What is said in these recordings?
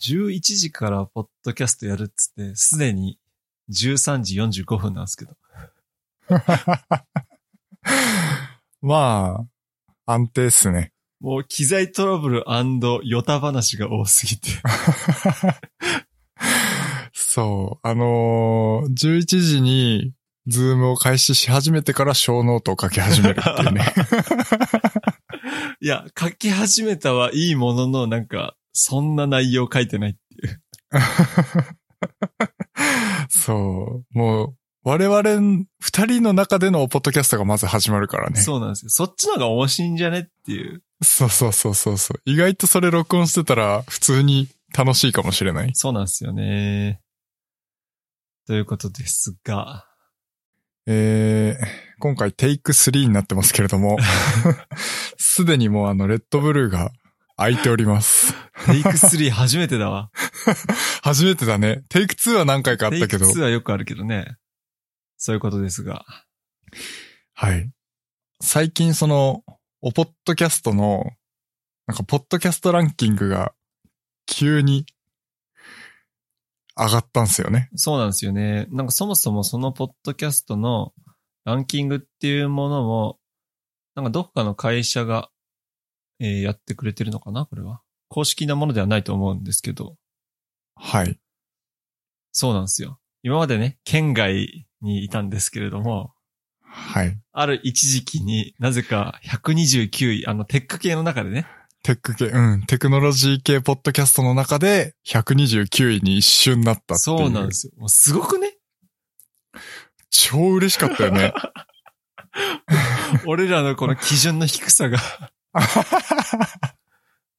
11時からポッドキャストやるっつって、すでに13時45分なんですけど。まあ、安定っすね。もう機材トラブルヨタ話が多すぎて。そう。あのー、11時に、ズームを開始し始めてから show note を書き始めるっていうね。いや、書き始めたはいいものの、なんか、そんな内容書いてないっていう。そう。もう、我々二人の中でのポッドキャストがまず始まるからね。そうなんですよ。そっちの方が面白いんじゃねっていう。そうそうそうそうそう。意外とそれ録音してたら普通に楽しいかもしれない。そうなんですよね。ということですが。えー、今回テイク3になってますけれども、すでにもうあの、レッドブルーが空いております。テイク3初めてだわ。初めてだね。テイク2は何回かあったけどテイク。2はよくあるけどね。そういうことですが。はい。最近その、おポッドキャストの、なんか、ポッドキャストランキングが、急に、上がったんですよね。そうなんですよね。なんかそもそもそのポッドキャストのランキングっていうものも、なんかどっかの会社が、えーやってくれてるのかなこれは？公式なものではないと思うんですけど。はい。そうなんですよ。今までね、県外にいたんですけれども、はい。ある一時期になぜか129位、あのテック系の中でね、テック系、うん、テクノロジー系ポッドキャストの中で、129位に一瞬なったっていう。そうなんですよ。もうすごくね超嬉しかったよね。俺らのこの基準の低さが。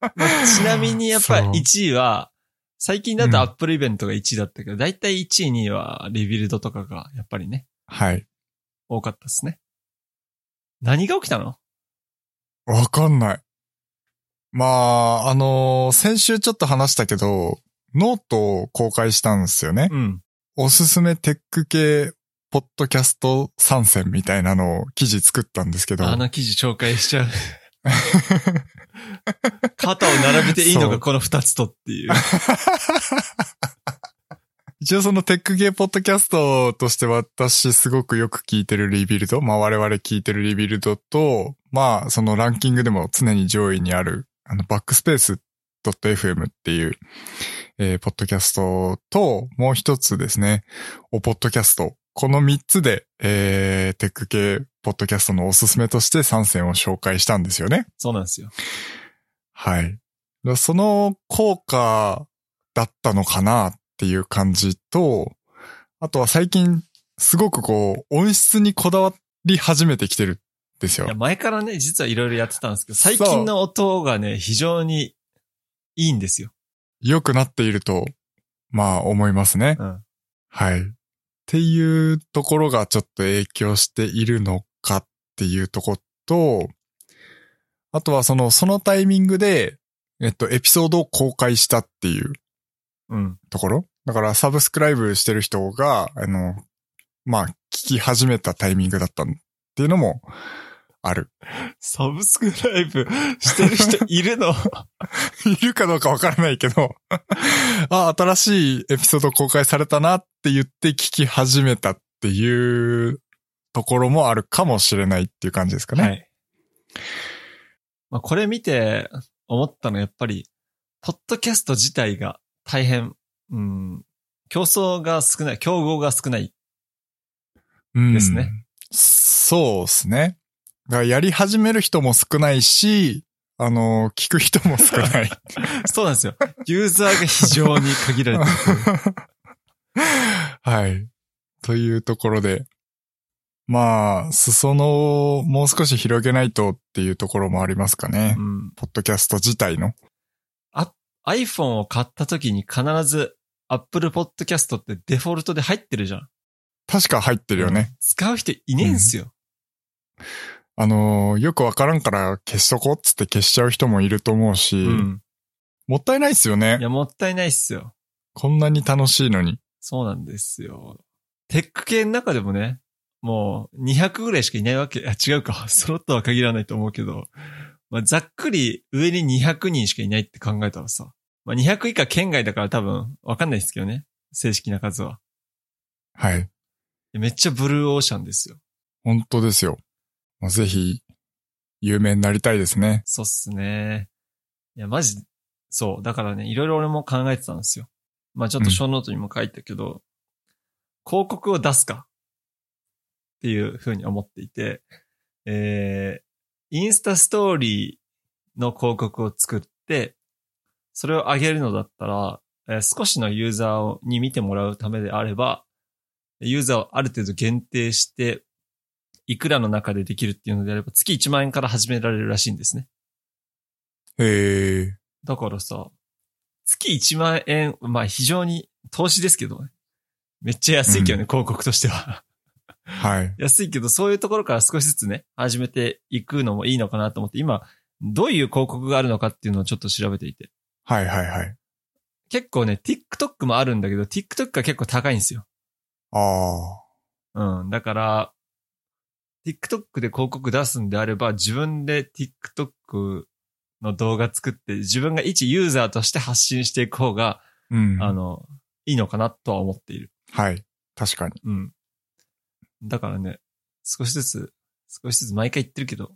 ま あちなみにやっぱりそう1位は、最近だとうんアップルイベントが1位だったけど、だいたい1位、2位はリビルドとかがやっぱりね、はい。多かったですね。何が起きたの？わかんない。まあ、あのー先週ちょっと話したけど、ノートを公開したんですよね。うん。おすすめテック系ポッドキャスト3選みたいなのを記事作ったんですけど。あの記事紹介しちゃう。肩を並べていいのそうがこの2つとっていう。一応そのテック系ポッドキャストとして私すごくよく聞いてる Rebuild、まあ我々聞いてる Rebuild と、まあそのランキングでも常に上位にある、あの backspace .fm っていう、えーポッドキャストと、もう一つですね、おポッドキャスト。この三つで、えー、テック系ポッドキャストのおすすめとして参戦を紹介したんですよね。そうなんですよ。はい。だその効果だったのかなっていう感じと、あとは最近すごくこう音質にこだわり始めてきてるんですよいや、。前からね、実はいろいろやってたんですけど、最近の音がね、非常にいいんですよ。良くなっていると、まあ思いますね。うん。はい。っていうところがちょっと影響しているのかっていうところと、あとはその、そのタイミングで、えっと、エピソードを公開したっていううん。ところだからサブスクライブしてる人が、あの、まあ、聞き始めたタイミングだったっていうのもある。サブスクライブしてる人いるの？いるかどうかわからないけど、あ、新しいエピソード公開されたなって言って聞き始めたっていうところもあるかもしれないっていう感じですかね。はい。まあ、これ見て思ったのはやっぱり、ポッドキャスト自体が大変、うん、競争が少ない、競合が少ない。うんですね。そうですね。だやり始める人も少ないし、あの、聞く人も少ない。そうなんですよ。ユーザーが非常に限られてる。はい。というところで、まあ、裾野をもう少し広げないとっていうところもありますかね。うん。ポッドキャスト自体の。iPhone を買った時に必ず Apple Podcast ってデフォルトで入ってるじゃん。確か入ってるよね。使う人いねえんすよ。あのーよくわからんから消しとこうっつって消しちゃう人もいると思うし、うん。もったいないっすよねい。や、もったいないっすよ。こんなに楽しいのに。そうなんですよ。テック系の中でもね、もう200ぐらいしかいないわけ。いや、違うか。そろとは限らないと思うけど、まあ、ざっくり上に200人しかいないって考えたらさ、まあ、200以下県外だから多分わかんないですけどね。正式な数は。はい。めっちゃブルーオーシャンですよ。本当ですよ。まあ、ぜひ、有名になりたいですね。そうっすね。いや、マジ、そう。だからね、いろいろ俺も考えてたんですよ。まあちょっと小ノートにも書いたけど、広告を出すかっていうふうに思っていて、えー、インスタストーリーの広告を作って、それを上げるのだったら、えー少しのユーザーをに見てもらうためであれば、ユーザーをある程度限定して、いくらの中でできるっていうのであれば、月1万円から始められるらしいんですね。へえ。だからさ、月1万円、まあ非常に投資ですけどね。めっちゃ安いけどね、広告としては。はい。安いけど、そういうところから少しずつね、始めていくのもいいのかなと思って、今、どういう広告があるのかっていうのをちょっと調べていて。はいはいはい。結構ね、TikTok もあるんだけど、TikTok が結構高いんですよ。ああ。うん。だから、TikTok で広告出すんであれば、自分で TikTok の動画作って、自分が一ユーザーとして発信していく方が、うん。あの、いいのかなとは思っている。はい。確かに。うん。だからね、少しずつ、少しずつ毎回言ってるけど、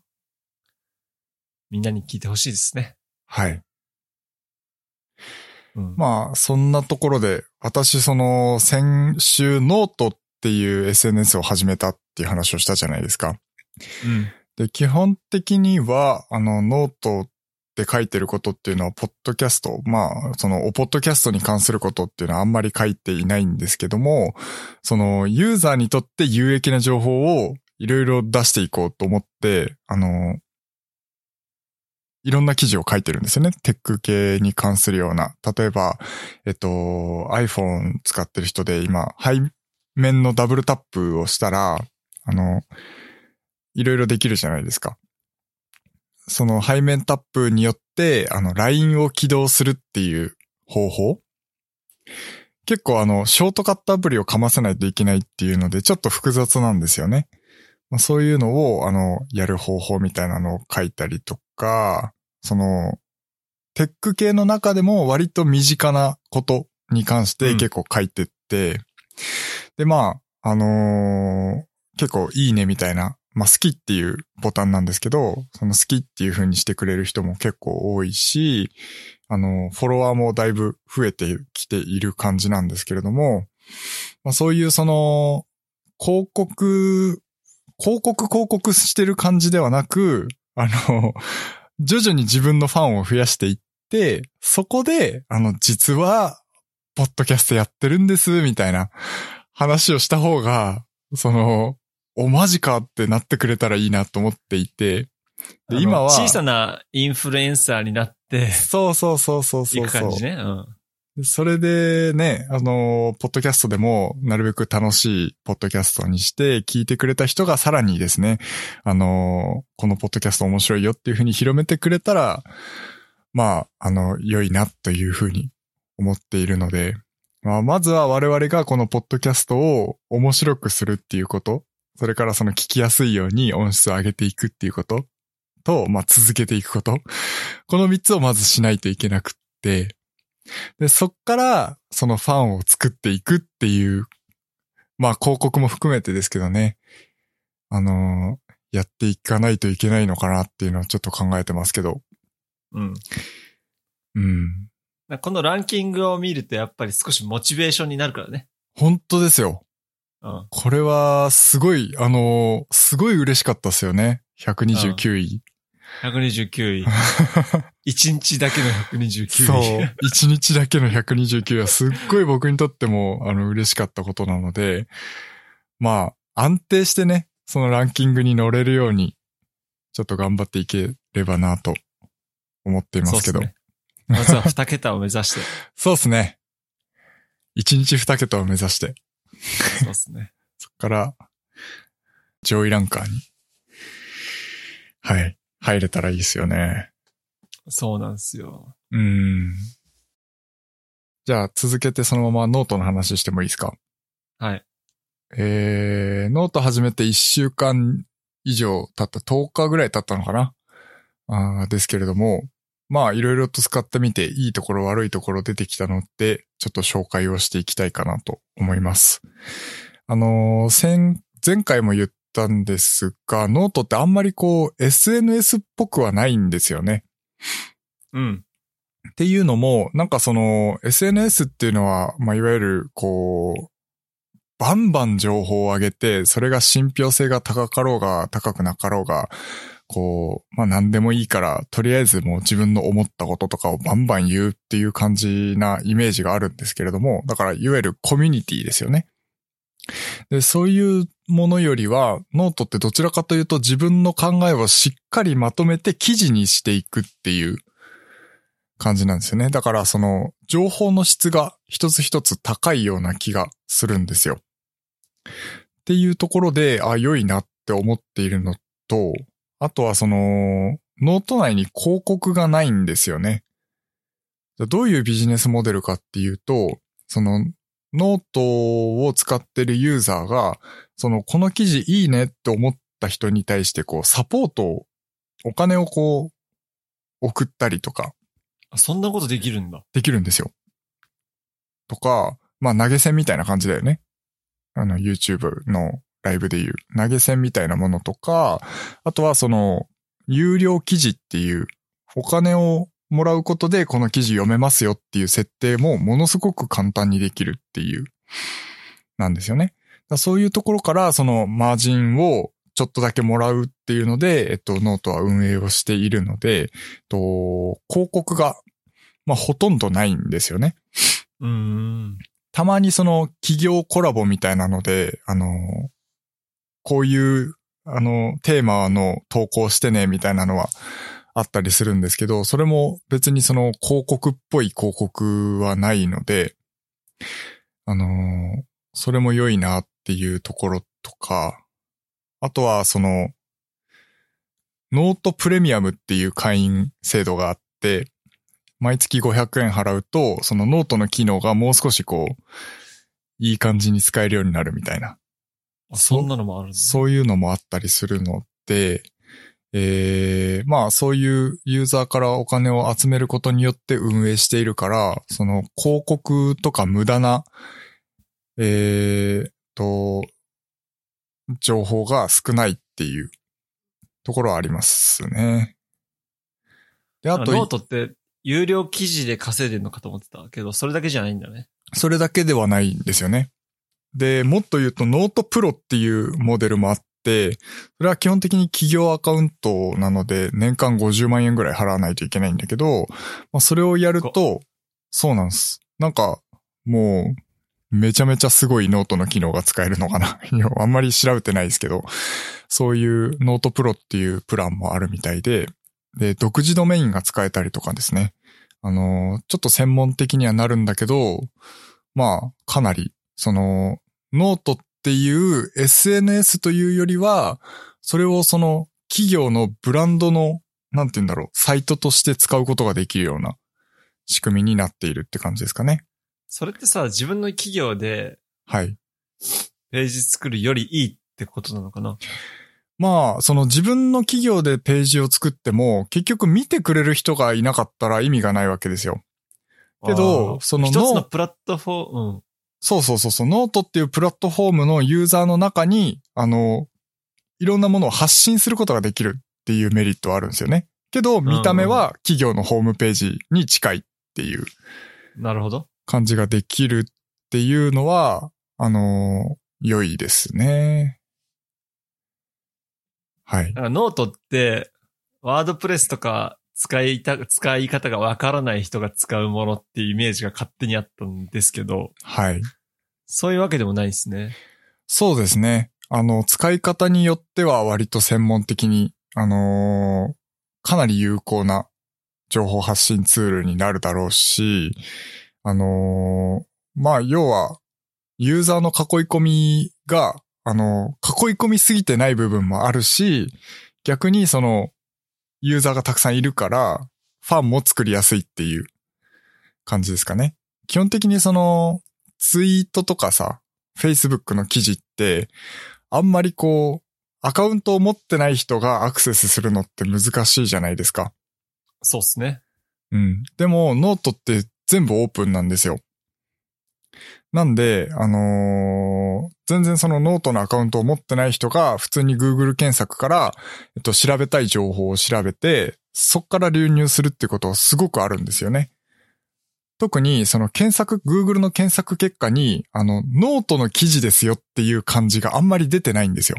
みんなに聞いてほしいですね。はい。うん。まあ、そんなところで、私その、先週ノートっていう SNS を始めたっていう話をしたじゃないですか。うん。で、基本的には、あの、ノートで書いてることっていうのは、ポッドキャスト、まあ、その、おポッドキャストに関することっていうのはあんまり書いていないんですけども、その、ユーザーにとって有益な情報をいろいろ出していこうと思って、あの、いろんな記事を書いてるんですよね。テック系に関するような。例えば、えっと、iPhone 使ってる人で今、背面のダブルタップをしたら、あの、いろいろできるじゃないですか。その背面タップによって、あの、LINE を起動するっていう方法。結構あの、ショートカットアプリをかませないといけないっていうので、ちょっと複雑なんですよね。まあ、そういうのを、あの、やる方法みたいなのを書いたりとか、その、テック系の中でも割と身近なことに関して結構書いてって、で、まあ、あのー結構いいねみたいな、まあ好きっていうボタンなんですけど、その好きっていう風にしてくれる人も結構多いし、あの、フォロワーもだいぶ増えてきている感じなんですけれども、まあそういうその、広告、広告広告してる感じではなく、あの、徐々に自分のファンを増やしていって、そこで、あの、実は、ポッドキャストやってるんです、みたいな話をした方が、その、お、マジかってなってくれたらいいなと思っていて、で今は、小さなインフルエンサーになって、そうそうそうそうそいうくそう。感じね。うん。でそれでね、あの、ポッドキャストでも、なるべく楽しいポッドキャストにして、聞いてくれた人がさらにですね、あの、このポッドキャスト面白いよっていうふうに広めてくれたら、まあ、あの、良いなというふうに思っているので、まあ、まずは我々がこのポッドキャストを面白くするっていうこと、それからその聞きやすいように音質を上げていくっていうことと、まあ、続けていくこと。この三つをまずしないといけなくって、で、そっから、そのファンを作っていくっていう、まあ広告も含めてですけどね、あのーやっていかないといけないのかなっていうのをちょっと考えてますけど、うん。うん。このランキングを見るとやっぱり少しモチベーションになるからね。本当ですよ。うん。これは、すごい、あのーすごい嬉しかったですよね。129位。129位。1日だけの129位。そう。1日だけの129位はすっごい僕にとっても、あの、嬉しかったことなので、まあ、安定してね、そのランキングに乗れるように、ちょっと頑張っていければなと思っていますけど。ねまずは2桁を目指して。そうですね。1日2桁を目指して、そうですね。そこから、上位ランカーに、はい、入れたらいいですよね。そうなんですよ。うん。じゃあ続けてそのままノートの話してもいいですか？はい。えー、ノート始めて1週間以上経った、10日ぐらい経ったのかな？あーですけれども、まあいろいろと使ってみていいところ悪いところ出てきたので、ちょっと紹介をしていきたいかなと思います。あのー先、前回も言ったんですが、ノートってあんまりこう SNS っぽくはないんですよね。うん。っていうのも、なんかその SNS っていうのは、まあ、いわゆるこう、バンバン情報を上げて、それが信憑性が高かろうが高くなかろうが、こう、まあ何でもいいから、とりあえずもう自分の思ったこととかをバンバン言うっていう感じなイメージがあるんですけれども、だからいわゆるコミュニティですよね。で、そういうものよりは、ノートってどちらかというと自分の考えをしっかりまとめて記事にしていくっていう感じなんですよね。だからその情報の質が一つ一つ高いような気がするんですよ。っていうところで、あ、良いなって思っているのと、あとはその、ノート内に広告がないんですよね。じゃあどういうビジネスモデルかっていうと、その、ノートを使ってるユーザーが、その、この記事いいねって思った人に対して、こう、サポートを、お金をこう、送ったりとか、あそんなことできるんだ。できるんですよ。とか、まあ投げ銭みたいな感じだよね。あの YouTube のライブでいう投げ銭みたいなものとか、あとはその有料記事っていうお金をもらうことでこの記事読めますよっていう設定もものすごく簡単にできるっていう、なんですよね。そういうところからそのマージンをちょっとだけもらうっていうので、えっと、ノートは運営をしているので、えっと、広告がまあ、ほとんどないんですよね。うーん。たまにその企業コラボみたいなので、あの、こういう、あの、テーマの投稿してね、みたいなのはあったりするんですけど、それも別にその広告っぽい広告はないので、あの、それも良いなっていうところとか、あとはその、ノートプレミアムっていう会員制度があって、毎月500円払うと、そのノートの機能がもう少しこう、いい感じに使えるようになるみたいな。あそんなのもあるんだ。そういうのもあったりするので、えー、まあそういうユーザーからお金を集めることによって運営しているから、その広告とか無駄な、えー、と、情報が少ないっていうところはありますね。で、あと、ノートって有料記事で稼いでるのかと思ってたけど、それだけじゃないんだね。それだけではないんですよね。で、もっと言うと note pro っていうモデルもあって、それは基本的に企業アカウントなので年間50万円ぐらい払わないといけないんだけど、まあ、それをやると、そうなんです。なんか、もう、めちゃめちゃすごいノートの機能が使えるのかな。あんまり調べてないですけど、そういう note pro っていうプランもあるみたいで、で、独自ドメインが使えたりとかですね。あの、ちょっと専門的にはなるんだけど、まあ、かなり、その、ノートっていう SNS というよりは、それをその企業のブランドの、なんて言うんだろう、サイトとして使うことができるような仕組みになっているって感じですかね。それってさ、自分の企業ではい。ページ作るよりいいってことなのかな？まあ、その自分の企業でページを作っても、結局見てくれる人がいなかったら意味がないわけですよ。けどその一つのプラットフォーム、うん。そうそうそうそう、ノートっていうプラットフォームのユーザーの中に、あの、いろんなものを発信することができるっていうメリットはあるんですよね。けど、見た目は企業のホームページに近いっていうなるほど。感じができるっていうのは、あの、良いですね。はいノートって、ワードプレスとか使いた、使い方がわからない人が使うものっていうイメージが勝手にあったんですけど、はい。そういうわけでもないですね。そうですね。あの、使い方によっては割と専門的に、あのーかなり有効な情報発信ツールになるだろうし、あのーまあ、要は、ユーザーの囲い込みが、あのー囲い込みすぎてない部分もあるし、逆にその、ユーザーがたくさんいるから、ファンも作りやすいっていう感じですかね。基本的にその、ツイートとかさ、Facebook の記事って、あんまりこう、アカウントを持ってない人がアクセスするのって難しいじゃないですか。そうっすね。うん。でも、ノートって全部オープンなんですよ。なんで、あのー全然そのノートのアカウントを持ってない人が普通に Google 検索から、えっと、調べたい情報を調べて、そっから流入するってことすごくあるんですよね。特にその検索、Google の検索結果に、あの、ノートの記事ですよっていう感じがあんまり出てないんですよ。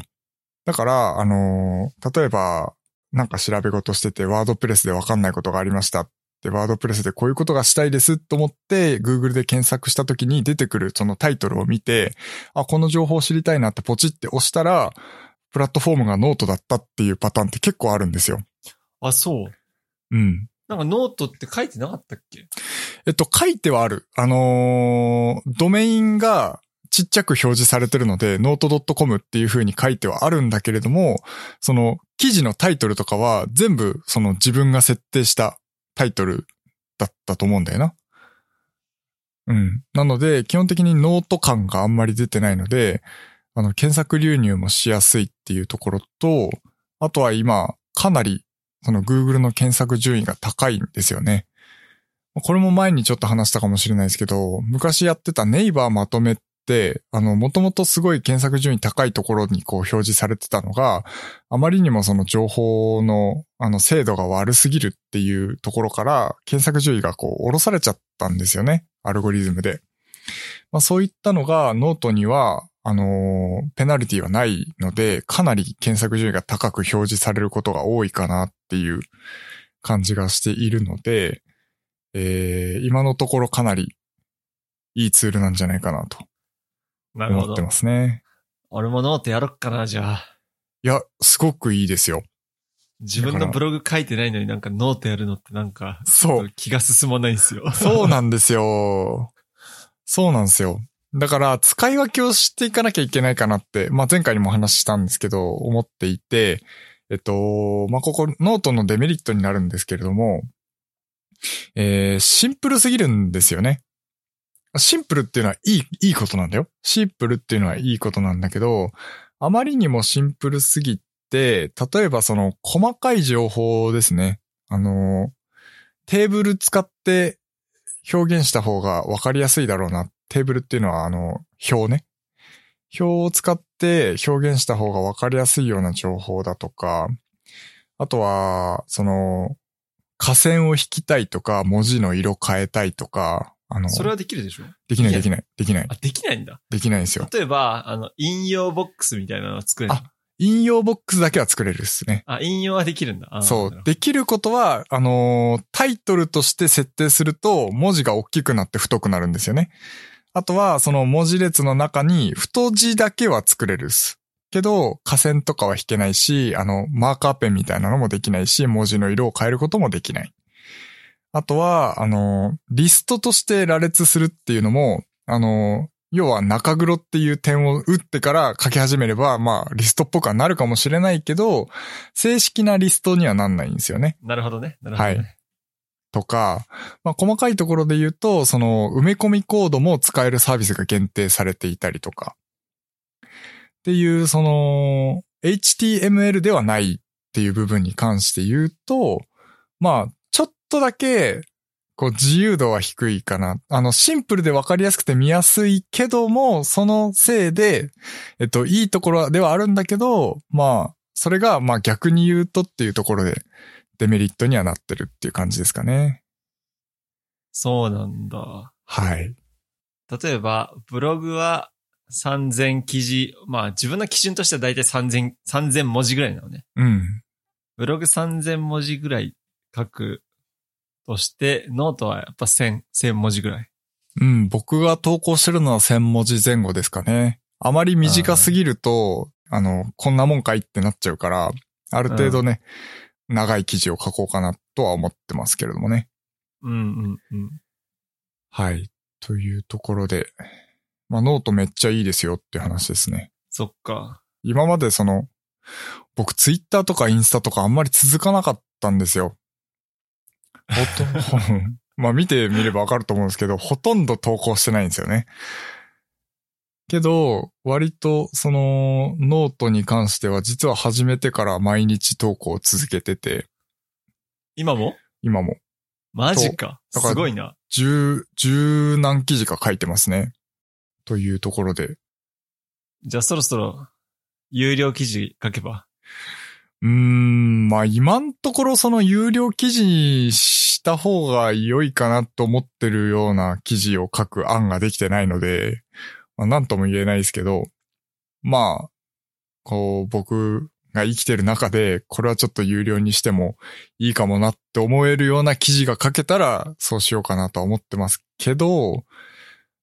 だから、あのー例えば、なんか調べ事してて、ワードプレスでわかんないことがありましたて、ワードプレスでこういうことがしたいですと思って、Google で検索した時に出てくるそのタイトルを見て、あ、この情報を知りたいなってポチって押したら、プラットフォームがノートだったっていうパターンって結構あるんですよ。あ、そう。うん。なんかノートって書いてなかったっけ？えっと、書いてはある。あのードメインがちっちゃく表示されてるので、note.com っていう風に書いてはあるんだけれども、その記事のタイトルとかは全部その自分が設定したタイトルだったと思うんだよな。うん。なので、基本的にノート感があんまり出てないので、あの、検索流入もしやすいっていうところと、あとは今、かなり、その Google の検索順位が高いんですよね。これも前にちょっと話したかもしれないですけど、昔やってたネイバーまとめっ、あの、もともとすごい検索順位高いところにこう表示されてたのが、あまりにもその情報の、あの、精度が悪すぎるっていうところから、検索順位がこう、下ろされちゃったんですよね。アルゴリズムで。まあそういったのがノートには、あのペナルティはないので、かなり検索順位が高く表示されることが多いかなっていう感じがしているので、えー今のところかなりいいツールなんじゃないかなと思って。ますね。俺もノートやろっかな、じゃあ。いや、すごくいいですよ。自分のブログ書いてないのになんかノートやるのってなんか、そう。気が進まないんですよ。そうなんですよ。そうなんですよ。だから、使い分けをしていかなきゃいけないかなって、まあ、前回にも話したんですけど、思っていて、えっと、まあ、ここ、ノートのデメリットになるんですけれども、えー、シンプルすぎるんですよね。シンプルっていうのはいい、いいことなんだよ。シンプルっていうのはいいことなんだけど、あまりにもシンプルすぎて、例えばその細かい情報ですね。あの、テーブル使って表現した方がわかりやすいだろうな。テーブルっていうのはあの、表ね。表を使って表現した方がわかりやすいような情報だとか、あとは、その、下線を引きたいとか、文字の色変えたいとか、あの、それはできるでしょ？できないできない、できないあ、、できないんだ。できないんですよ。例えば、あの、引用ボックスみたいなのを作れるのあ引用ボックスだけは作れるっすね。あ、引用はできるんだ。あそう。できることは、あのータイトルとして設定すると、文字が大きくなって太くなるんですよね。あとは、その文字列の中に太字だけは作れるっす。けど、下線とかは引けないし、あの、マーカーペンみたいなのもできないし、文字の色を変えることもできない。あとは、あの、リストとして羅列するっていうのも、あの、要は中黒っていう点を打ってから書き始めれば、まあ、リストっぽくはなるかもしれないけど、正式なリストにはなんないんですよね。なるほどね。なるほどね。はいとか、まあ、細かいところで言うと、その、埋め込みコードも使えるサービスが限定されていたりとか。っていう、その、HTML ではないっていう部分に関して言うと、まあ、とだけ、こう、自由度は低いかな。あの、シンプルでわかりやすくて見やすいけども、そのせいで、えっと、いいところではあるんだけど、まあ、それが、まあ逆に言うとっていうところで、デメリットにはなってるっていう感じですかね。そうなんだ。はい。例えば、ブログは3000字、まあ自分の基準としてはだいたい3000、3000文字ぐらいなのね。うん。ブログ3000文字ぐらい書くとして、ノートはやっぱ1000、1000文字ぐらい。うん、僕が投稿してるのは1000文字前後ですかね。あまり短すぎると、あの、こんなもんかいってなっちゃうから、ある程度ね、長い記事を書こうかなとは思ってますけれどもね。うんうんうん。はい。というところで、まあノートめっちゃいいですよっていう話ですね。そっか。今までその、僕ツイッターとかインスタとかあんまり続かなかったんですよ。ほとんど、まあ見てみればわかると思うんですけど、ほとんど投稿してないんですよね。けど、割とそのノートに関しては実は始めてから毎日投稿を続けてて、今も？今も。マジか。だからすごいな。十、十何記事か書いてますね。というところで。じゃあそろそろ、有料記事書けば。うーん、まあ今んところその有料記事にした方が良いかなと思ってるような記事を書く案ができてないので、まあなんとも言えないですけど、まあ、こう僕が生きてる中で、これはちょっと有料にしてもいいかもなって思えるような記事が書けたら、そうしようかなとは思ってますけど、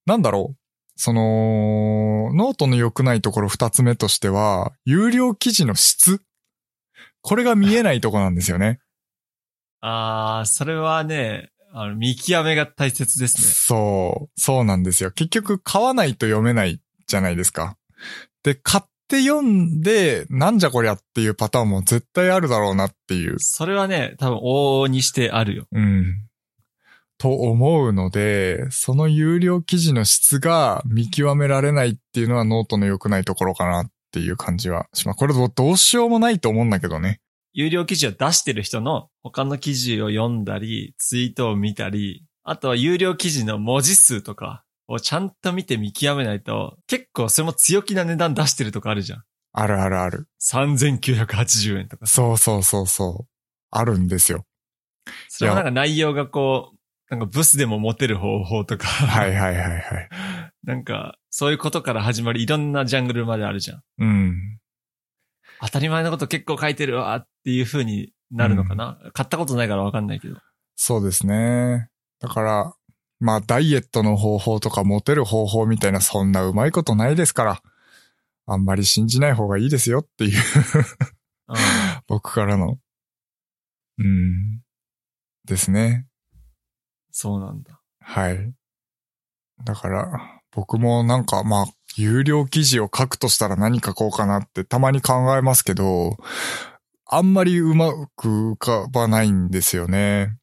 なんだろう。その、ノートの良くないところ二つ目としては、有料記事の質これが見えないとこなんですよね。あー、それはね、あの、見極めが大切ですね。そう、そうなんですよ。結局買わないと読めないじゃないですか。で、買って読んで、なんじゃこりゃっていうパターンも絶対あるだろうなっていう。それはね、多分往々にしてあるよ。うん。と思うので、その有料記事の質が見極められないっていうのはノートの良くないところかなっていう感じはします。これどどうしようもないと思うんだけどね。有料記事を出してる人の他の記事を読んだり、ツイートを見たり、あとは有料記事の文字数とかをちゃんと見て見極めないと、結構それも強気な値段出してるとかあるじゃん。あるあるある。3980円とか。そうそうそうそう。あるんですよ。それはなんか内容がこう、なんかブスでもモテる方法とか。はいはいはいはい。なんか、そういうことから始まるいろんなジャングルまであるじゃん。うん。当たり前のこと結構書いてるわっていう風になるのかな、買ったことないからわかんないけど。そうですね。だから、まあ、ダイエットの方法とかモテる方法みたいなそんなうまいことないですから、あんまり信じない方がいいですよっていううん、僕からの、うん、ですね。そうなんだ。はい。だから、僕もなんか、まあ、有料記事を書くとしたら何書こうかなってたまに考えますけど、あんまりうまく浮かばないんですよね。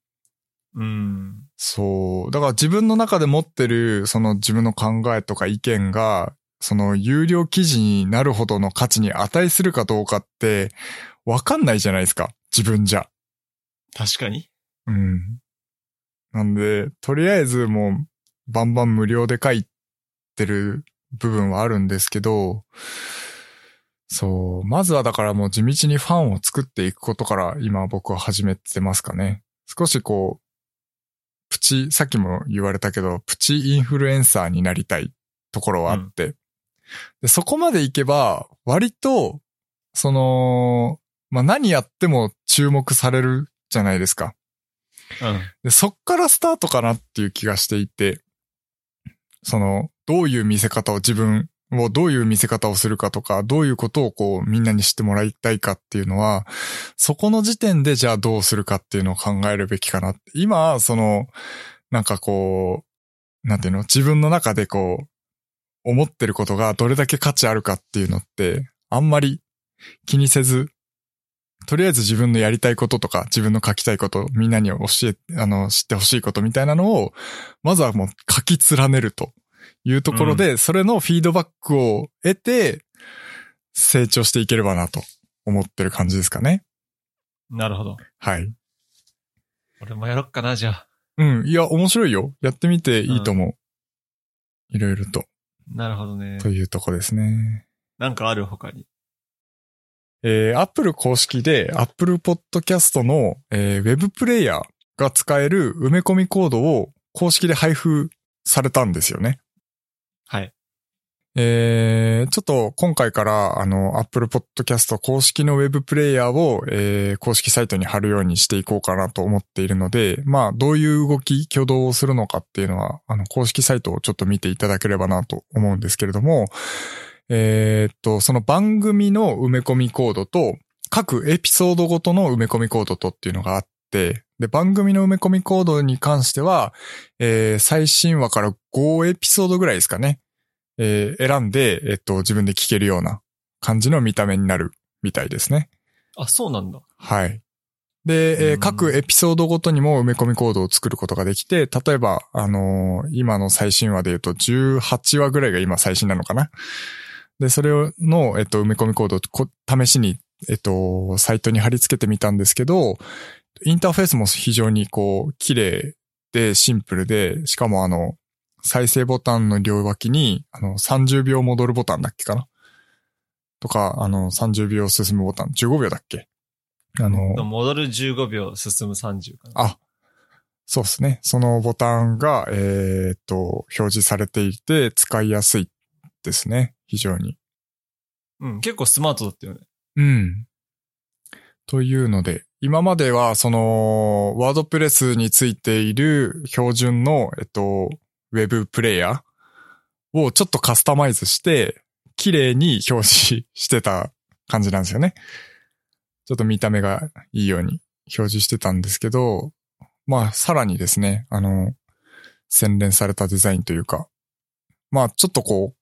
うん。そう。だから自分の中で持ってる、その自分の考えとか意見が、その有料記事になるほどの価値に値するかどうかって、わかんないじゃないですか。自分じゃ。確かに。うん。なんで、とりあえずもう、バンバン無料で書いてる部分はあるんですけど、そう。まずはだからもう地道にファンを作っていくことから今僕は始めてますかね。少しこう、プチ、さっきも言われたけど、プチインフルエンサーになりたいところはあって。でそこまでいけば、割と、その、まあ、何やっても注目されるじゃないですか。で、そっからスタートかなっていう気がしていて、その、どういう見せ方を自分をどういう見せ方をするかとか、どういうことをこうみんなに知ってもらいたいかっていうのは、そこの時点でじゃあどうするかっていうのを考えるべきかな。今、その、なんかこう、なんていうの？自分の中でこう、思ってることがどれだけ価値あるかっていうのって、あんまり気にせず、とりあえず自分のやりたいこととか、自分の書きたいこと、みんなに教え、あの、知ってほしいことみたいなのを、まずはもう書き連ねるというところで、それのフィードバックを得て、成長していければなと思ってる感じですかね。なるほど。はい。俺もやろっかな、じゃあ。うん。いや、面白いよ。やってみていいと思う。いろいろと。なるほどねと。いうとこですね。なんかある他に？えー、Apple 公式で Apple Podcast の、えー、ウェブプレイヤーが使える埋め込みコードを公式で配布されたんですよね。はい。えー、ちょっと今回からあの Apple Podcast 公式のウェブプレイヤーを、えー、公式サイトに貼るようにしていこうかなと思っているので、まあどういう動き、挙動をするのかっていうのは、あの公式サイトをちょっと見ていただければなと思うんですけれども、えーっと、その番組の埋め込みコードと、各エピソードごとの埋め込みコードとっていうのがあって、で、番組の埋め込みコードに関しては、えー最新話から5エピソードぐらいですかね。えー選んで、えっと、自分で聞けるような感じの見た目になるみたいですね。あ、そうなんだ。はい。で、えーうん各エピソードごとにも埋め込みコードを作ることができて、例えば、あのー今の最新話で言うと18話ぐらいが今最新なのかな。で、それの、えっと、埋め込みコードをこ試しに、えっと、サイトに貼り付けてみたんですけど、インターフェースも非常にこう、綺麗でシンプルで、しかもあの、再生ボタンの両脇に、あの、30秒戻るボタンだっけかな？とか、あの、30秒進むボタン、15秒だっけ？あの、戻る15秒、進む30かな。あ、そうですね。そのボタンが、えーっと、表示されていて、使いやすいですね。非常に。うん、結構スマートだったよね。うん。というので、今までは、その、ワードプレスについている標準の、えっと、ウェブプレイヤーをちょっとカスタマイズして、綺麗に表示してた感じなんですよね。ちょっと見た目がいいように表示してたんですけど、まあ、さらにですね、あの、洗練されたデザインというか、まあ、ちょっとこう、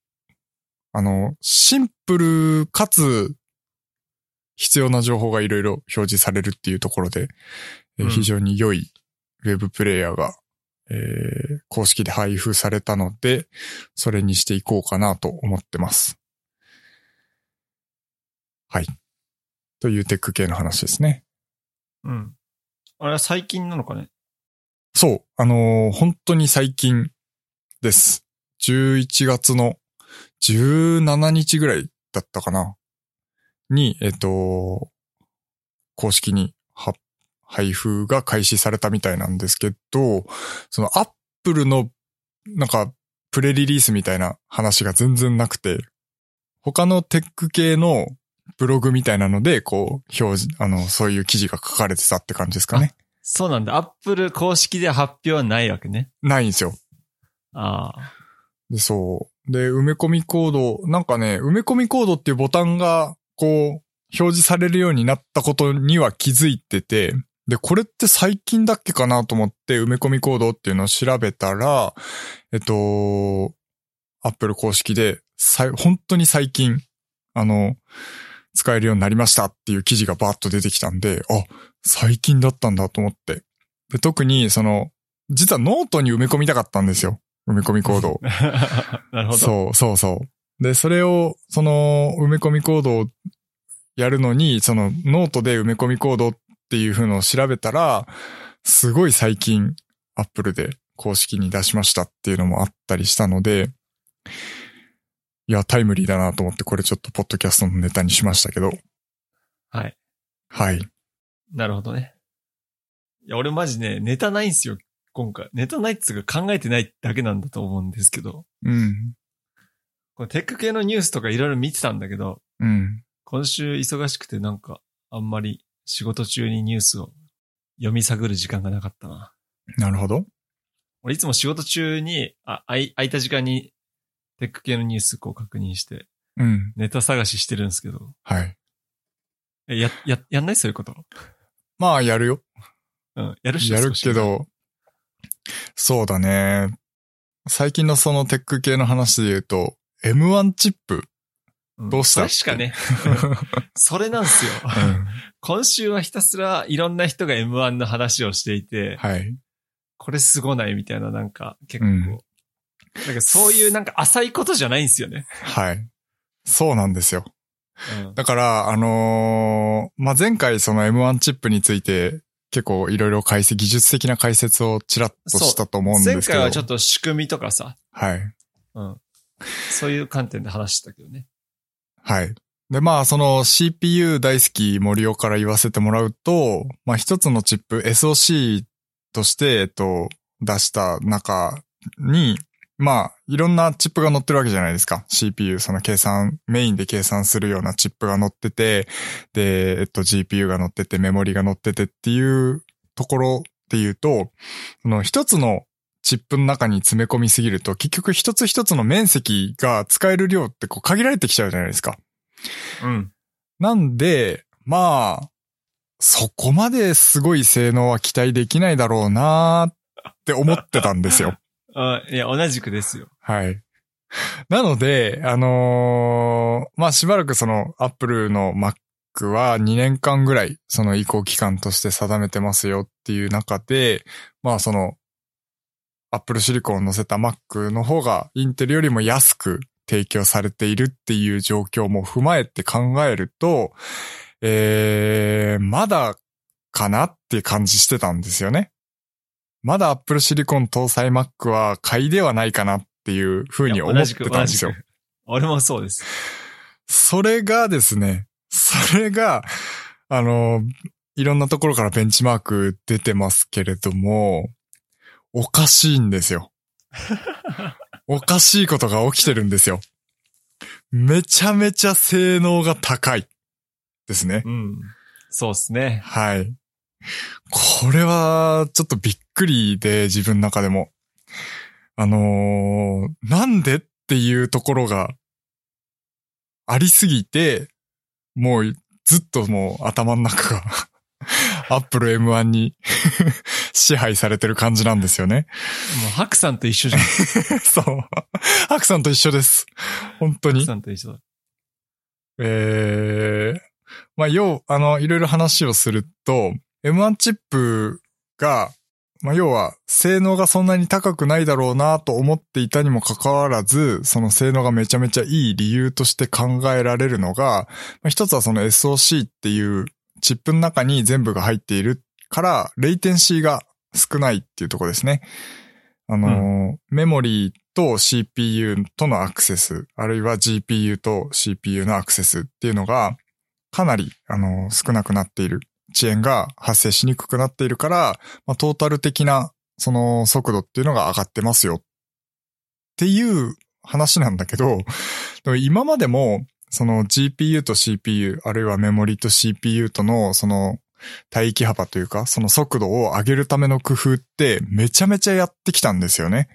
あの、シンプルかつ必要な情報がいろいろ表示されるっていうところで、えーうん非常に良いウェブプレイヤーが、えー公式で配布されたので、それにしていこうかなと思ってます。はい。というテック系の話ですね。うん。あれは最近なのかね？そう。あのー本当に最近です。11月の17日ぐらいだったかな。に、えっ、と、公式には配布が開始されたみたいなんですけど、そのアップルのなんかプレリリースみたいな話が全然なくて、他のテック系のブログみたいなので、こう、表示、あの、そういう記事が書かれてたって感じですかね。そうなんだ。アップル公式では発表はないわけね。ないんですよ。ああ。で、そう。で、埋め込みコード、なんかね、埋め込みコードっていうボタンが、こう、表示されるようになったことには気づいてて、で、これって最近だっけかなと思って、埋め込みコードっていうのを調べたら、えっと、アップル公式で、本当に最近、あの、使えるようになりましたっていう記事がバーッと出てきたんで、あ、最近だったんだと思って。で、特に、その、実はノートに埋め込みたかったんですよ。埋め込みコードを。なるほど。そう、そうそう。で、それを、その、埋め込みコードをやるのに、その、ノートで埋め込みコードっていう風のを調べたら、すごい最近、アップルで公式に出しましたっていうのもあったりしたので、いや、タイムリーだなと思って、これちょっとポッドキャストのネタにしましたけど。はい。はい。なるほどね。いや、俺マジね、ネタないんすよ、今回。ネタないっつうか考えてないだけなんだと思うんですけど。うん。これテック系のニュースとかいろいろ見てたんだけど、うん。今週忙しくてなんか、あんまり仕事中にニュースを読み探る時間がなかったな。なるほど。俺いつも仕事中に、あ、空い空いた時間にテック系のニュースこう確認して、うん。ネタ探ししてるんですけど。はい。え、や、や、やんない？そういうこと？まあ、やるよ。うん。やるしやるけど、そうだね。最近のそのテック系の話で言うと、M1 チップ。うんどうした？それしかね。それなんすよ。今週はひたすらいろんな人が M1 の話をしていて、はい。これすごないみたいななんか結構、うんなんかそういうなんか浅いことじゃないんですよね。はい。そうなんですよ。うんだから、あのーまあ、前回その M1 チップについて結構いろいろ解析、技術的な解説をちらっとしたと思うんですけど。前回はちょっと仕組みとかさ、はい。うん。そういう観点で話したけどね。はい。で、まあ、その CPU 大好き森尾から言わせてもらうと、まあ、一つのチップ SOC として、えっと、出した中に、まあ、いろんなチップが載ってるわけじゃないですか。CPU、その計算、メインで計算するようなチップが載ってて、で、えっと、GPU が載ってて、メモリが載っててっていうところで言うと、その一つのチップの中に詰め込みすぎると、結局一つ一つの面積が使える量ってこう限られてきちゃうじゃないですか。うん。なんで、まあ、そこまですごい性能は期待できないだろうなって思ってたんですよ。あいや、同じくですよ。はい。なので、あのーまあしばらくその Apple の Mac は2年間ぐらいその移行期間として定めてますよっていう中で、まあその Apple シリコンを乗せた Mac の方がインテルよりも安く提供されているっていう状況も踏まえて考えると、えー、まだかなって感じしてたんですよね。まだ Apple Silicon 搭載 Mac は買いではないかなっていう風に思ってたんですよ。俺もそうです。それがですね、それが、あの、いろんなところからベンチマーク出てますけれども、おかしいんですよ。おかしいことが起きてるんですよ。めちゃめちゃ性能が高い。ですね。うん。そうですね。はい。これは、ちょっとびっくりで、自分の中でも。あのーなんでっていうところがありすぎて、もうずっともう頭の中がアップル M1 に 支配されてる感じなんですよね。もう、ハクさんと一緒じゃん。ハ そう。ハクさんと一緒です。本当にクさ。んと一緒だ。えー、まあ、要、あの、いろいろ話をすると、M1 チップが、まあ、要は、性能がそんなに高くないだろうなと思っていたにもかかわらず、その性能がめちゃめちゃいい理由として考えられるのが、まあ、一つはその SOC っていうチップの中に全部が入っているから、レイテンシーが少ないっていうところですね。あのーメモリーと CPU とのアクセス、あるいは GPU と CPU のアクセスっていうのが、かなり、あのー少なくなっている。遅延が発生しにくくなっているから、まあ、トータル的な、その速度っていうのが上がってますよ。っていう話なんだけど、今までも、その GPU と CPU、あるいはメモリと CPU との、その、帯域幅というか、その速度を上げるための工夫ってめちゃめちゃやってきたんですよね。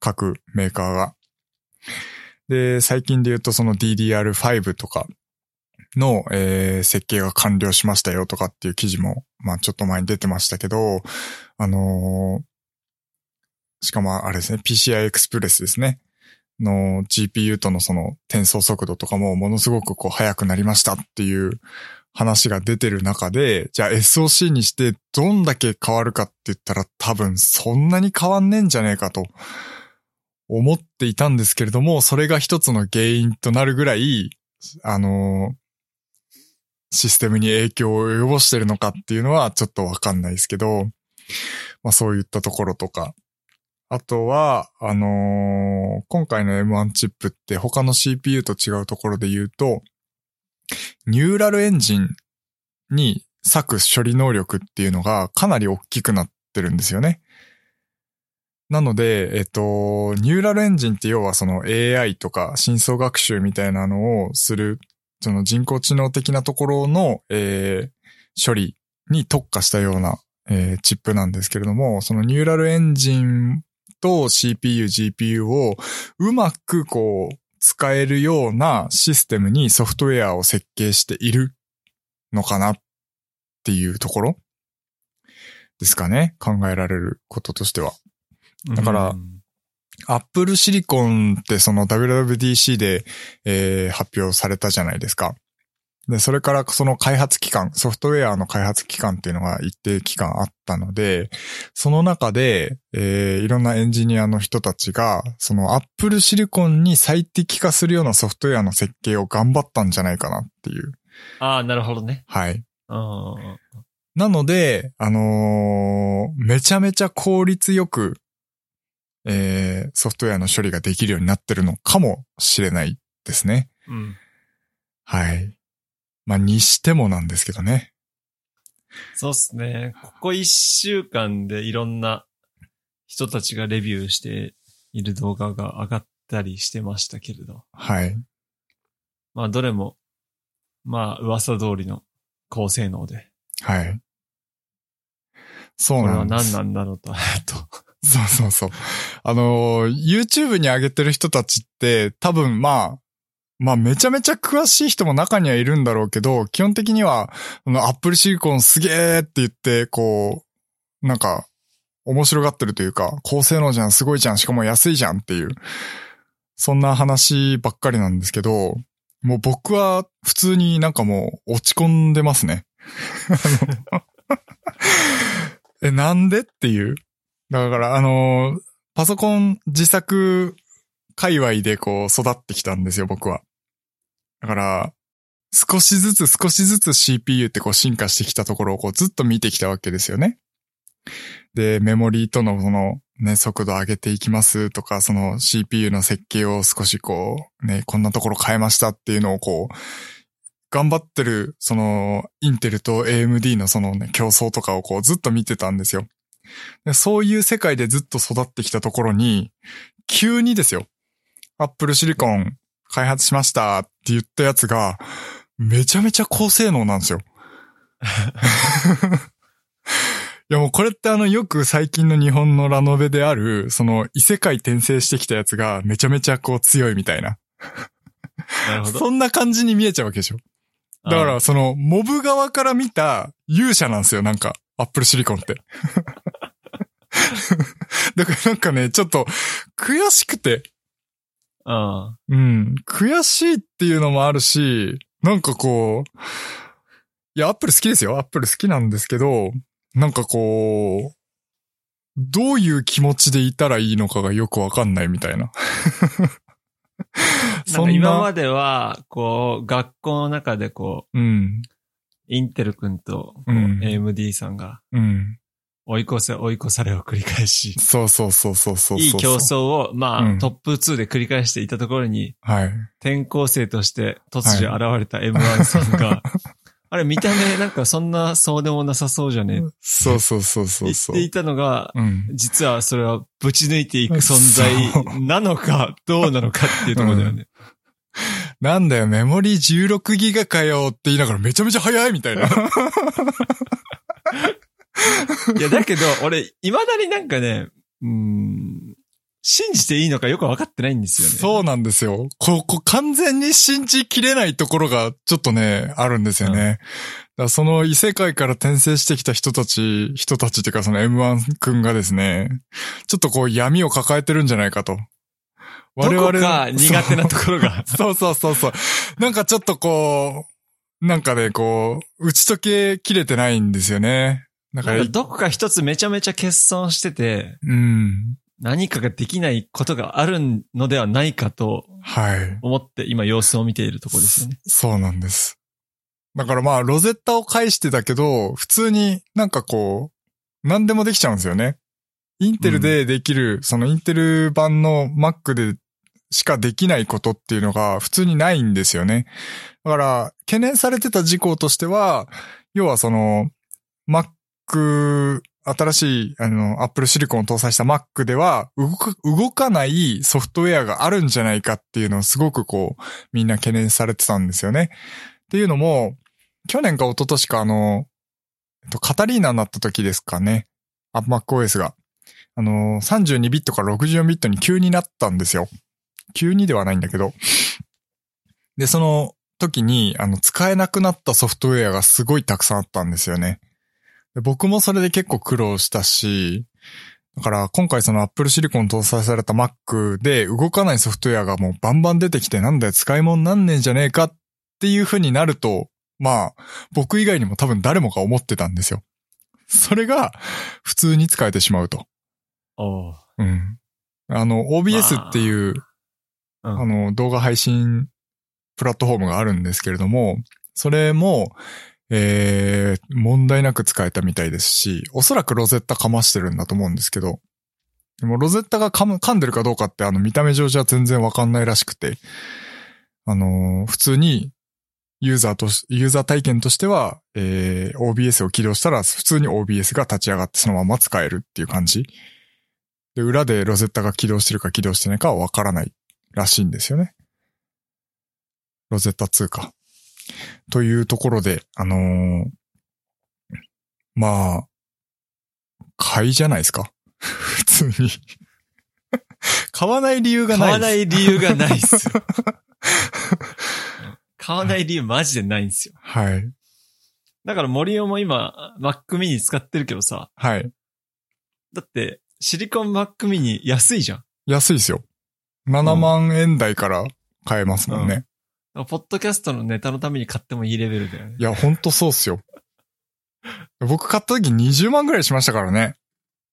各メーカーが。で、最近で言うとその DDR5 とかの、えー設計が完了しましたよとかっていう記事も、まあちょっと前に出てましたけど、あのーしかもあれですね、PCI Express ですね。の GPU とのその転送速度とかもものすごくこう速くなりましたっていう話が出てる中で、じゃあ SOC にしてどんだけ変わるかって言ったら多分そんなに変わんねえんじゃねえかと思っていたんですけれども、それが一つの原因となるぐらい、あのシステムに影響を及ぼしてるのかっていうのはちょっとわかんないですけど、まあそういったところとか。あとは、あのー今回の M1 チップって他の CPU と違うところで言うと、ニューラルエンジンに割く処理能力っていうのがかなり大きくなってるんですよね。なので、えっと、ニューラルエンジンって要はその AI とか深層学習みたいなのをする、その人工知能的なところの、えー処理に特化したような、えーチップなんですけれども、そのニューラルエンジンと CPU、GPU をうまくこう使えるようなシステムにソフトウェアを設計しているのかなっていうところですかね。考えられることとしては。だからうんアップルシリコンってその WWDC で、えー発表されたじゃないですか。で、それからその開発期間、ソフトウェアの開発期間っていうのが一定期間あったので、その中で、えーいろんなエンジニアの人たちが、そのアップルシリコンに最適化するようなソフトウェアの設計を頑張ったんじゃないかなっていう。ああ、なるほどね。はい。うん。なので、あのーめちゃめちゃ効率よく、えーソフトウェアの処理ができるようになってるのかもしれないですね。うん。はい。まあ、にしてもなんですけどね。そうっすね。ここ一週間でいろんな人たちがレビューしている動画が上がったりしてましたけれど。はい。まあ、どれも、まあ、噂通りの高性能で。はい。そうこれはなんです。何なんだろうと、と。そうそうそう。あの、YouTube に上げてる人たちって多分まあ、まあめちゃめちゃ詳しい人も中にはいるんだろうけど、基本的には、あの、Apple シリコンすげーって言って、こう、なんか、面白がってるというか、高性能じゃん、すごいじゃん、しかも安いじゃんっていう、そんな話ばっかりなんですけど、もう僕は普通になんかもう落ち込んでますね。え、なんでっていう。だから、あのーパソコン自作界隈でこう育ってきたんですよ、僕は。だから、少しずつ少しずつ CPU ってこう進化してきたところをこうずっと見てきたわけですよね。で、メモリーとのそのね、速度上げていきますとか、その CPU の設計を少しこう、ね、こんなところ変えましたっていうのをこう、頑張ってる、その、インテルと AMD のそのね、競争とかをこうずっと見てたんですよ。でそういう世界でずっと育ってきたところに、急にですよ。Apple Silicon 開発しましたって言ったやつが、めちゃめちゃ高性能なんですよ。いやもうこれってあのよく最近の日本のラノベである、その異世界転生してきたやつがめちゃめちゃこう強いみたいな。なるほど。そんな感じに見えちゃうわけでしょ。だからそのモブ側から見た勇者なんですよ、なんか。アップルシリコンって。だからなんかね、ちょっと悔しくて。あうん。悔しいっていうのもあるし、なんかこう、いや、アップル好きですよ。アップル好きなんですけど、なんかこう、どういう気持ちでいたらいいのかがよくわかんないみたいな。なんか今までは、こう、学校の中でこう、うん。インテル君と、こううん AMD さんが、うん。追い越せ、追い越されを繰り返し、そうそうそうそうそうそう。いい競。争を、まあ、うんトップ2で繰り返していたところに、はい。転校生として突如現れた M1 さんが、あれ見た目なんかそんなそうでもなさそうじゃねってそうそうそうそうそう。言っていたのが、うん。実はそれはぶち抜いていく存在なのか、どうなのかっていうところだよね。なんだよ、メモリー16ギガかよって言いながらめちゃめちゃ早いみたいな。いや、だけど、俺、未だになんかね、うーん、信じていいのかよくわかってないんですよね。そうなんですよ。ここ完全に信じきれないところがちょっとね、あるんですよね。うんその異世界から転生してきた人たち、人たちっていうかその M1 君がですね、ちょっとこう闇を抱えてるんじゃないかと。どこか苦手なところが。そうそうそうそう。なんかちょっとこう、なんかね、こう、打ち解けきれてないんですよね。だから、どこか一つめちゃめちゃ欠損してて、うん。何かができないことがあるのではないかとはい。思って今様子を見ているところですよね。そうなんです。だからまあ、ロゼッタを介してたけど、普通になんかこう、何でもできちゃうんですよね。インテルでできる、そのインテル版の Mac でしかできないことっていうのが普通にないんですよね。だから、懸念されてた事項としては、要はその、Mac、新しい、あの、Apple Silicon を搭載した Mac では、動か、動かないソフトウェアがあるんじゃないかっていうのをすごくこう、みんな懸念されてたんですよね。っていうのも、去年か一昨年かあの、えっと、カタリーナになった時ですかね。あ、MacOS が。あの、32ビットから64ビットに急になったんですよ。急にではないんだけど。で、その時に、あの、使えなくなったソフトウェアがすごいたくさんあったんですよね。で僕もそれで結構苦労したし、だから今回その Apple Silicon 搭載された Mac で動かないソフトウェアがもうバンバン出てきてなんだよ使い物なんねんじゃねえかっていう風になると、まあ、僕以外にも多分誰もが思ってたんですよ。それが普通に使えてしまうと。おううん。あの、OBS っていう、うんあの、動画配信プラットフォームがあるんですけれども、それも、えー、問題なく使えたみたいですし、おそらくロゼッタかましてるんだと思うんですけど、でもロゼッタが噛む噛んでるかどうかってあの見た目上じゃ全然わかんないらしくて、あのー普通にユーザーとし、ユーザー体験としては、えー、OBS を起動したら普通に OBS が立ち上がってそのまま使えるっていう感じ。で、裏でロゼッタが起動してるか起動してないかはわからないらしいんですよね。ロゼッタ2か。というところで、あのーまあ、買いじゃないですか？普通に。買わない理由がない。買わない理由がないっすよ。買わない理由マジでないんですよ。はい。だから森尾も今、Mac mini 使ってるけどさ、はい。だって、シリコン Mac mini 安いじゃん。安いですよ。7万円台から買えますもんね。ポッドキャストのネタのために買ってもいいレベルだよね。いや、ほんとそうっすよ。僕買った時20万ぐらいしましたからね。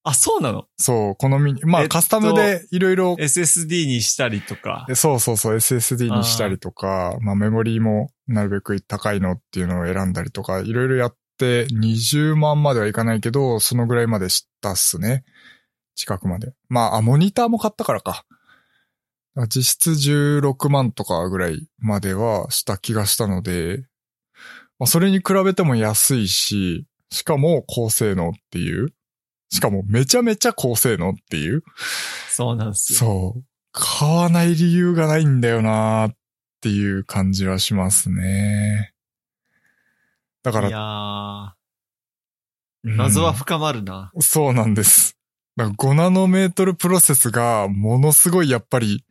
あ、そうなの？そう、このミニ、まあえっとカスタムでいろいろ ?SSD にしたりとか。そうそうそう、SSD にしたりとか、まあメモリーもなるべく高いのっていうのを選んだりとか、いろいろやって、20万まではいかないけど、そのぐらいまでしたっすね。近くまで。まあ、あ、モニターも買ったからか。実質16万とかぐらいまではした気がしたので、まあ、それに比べても安いし、しかも高性能っていう。しかもめちゃめちゃ高性能っていう。そうなんですよ。そう。買わない理由がないんだよなーっていう感じはしますね。だから、いやー、うん謎は深まるな。そうなんです。だから5ナノメートルプロセスがものすごいやっぱり、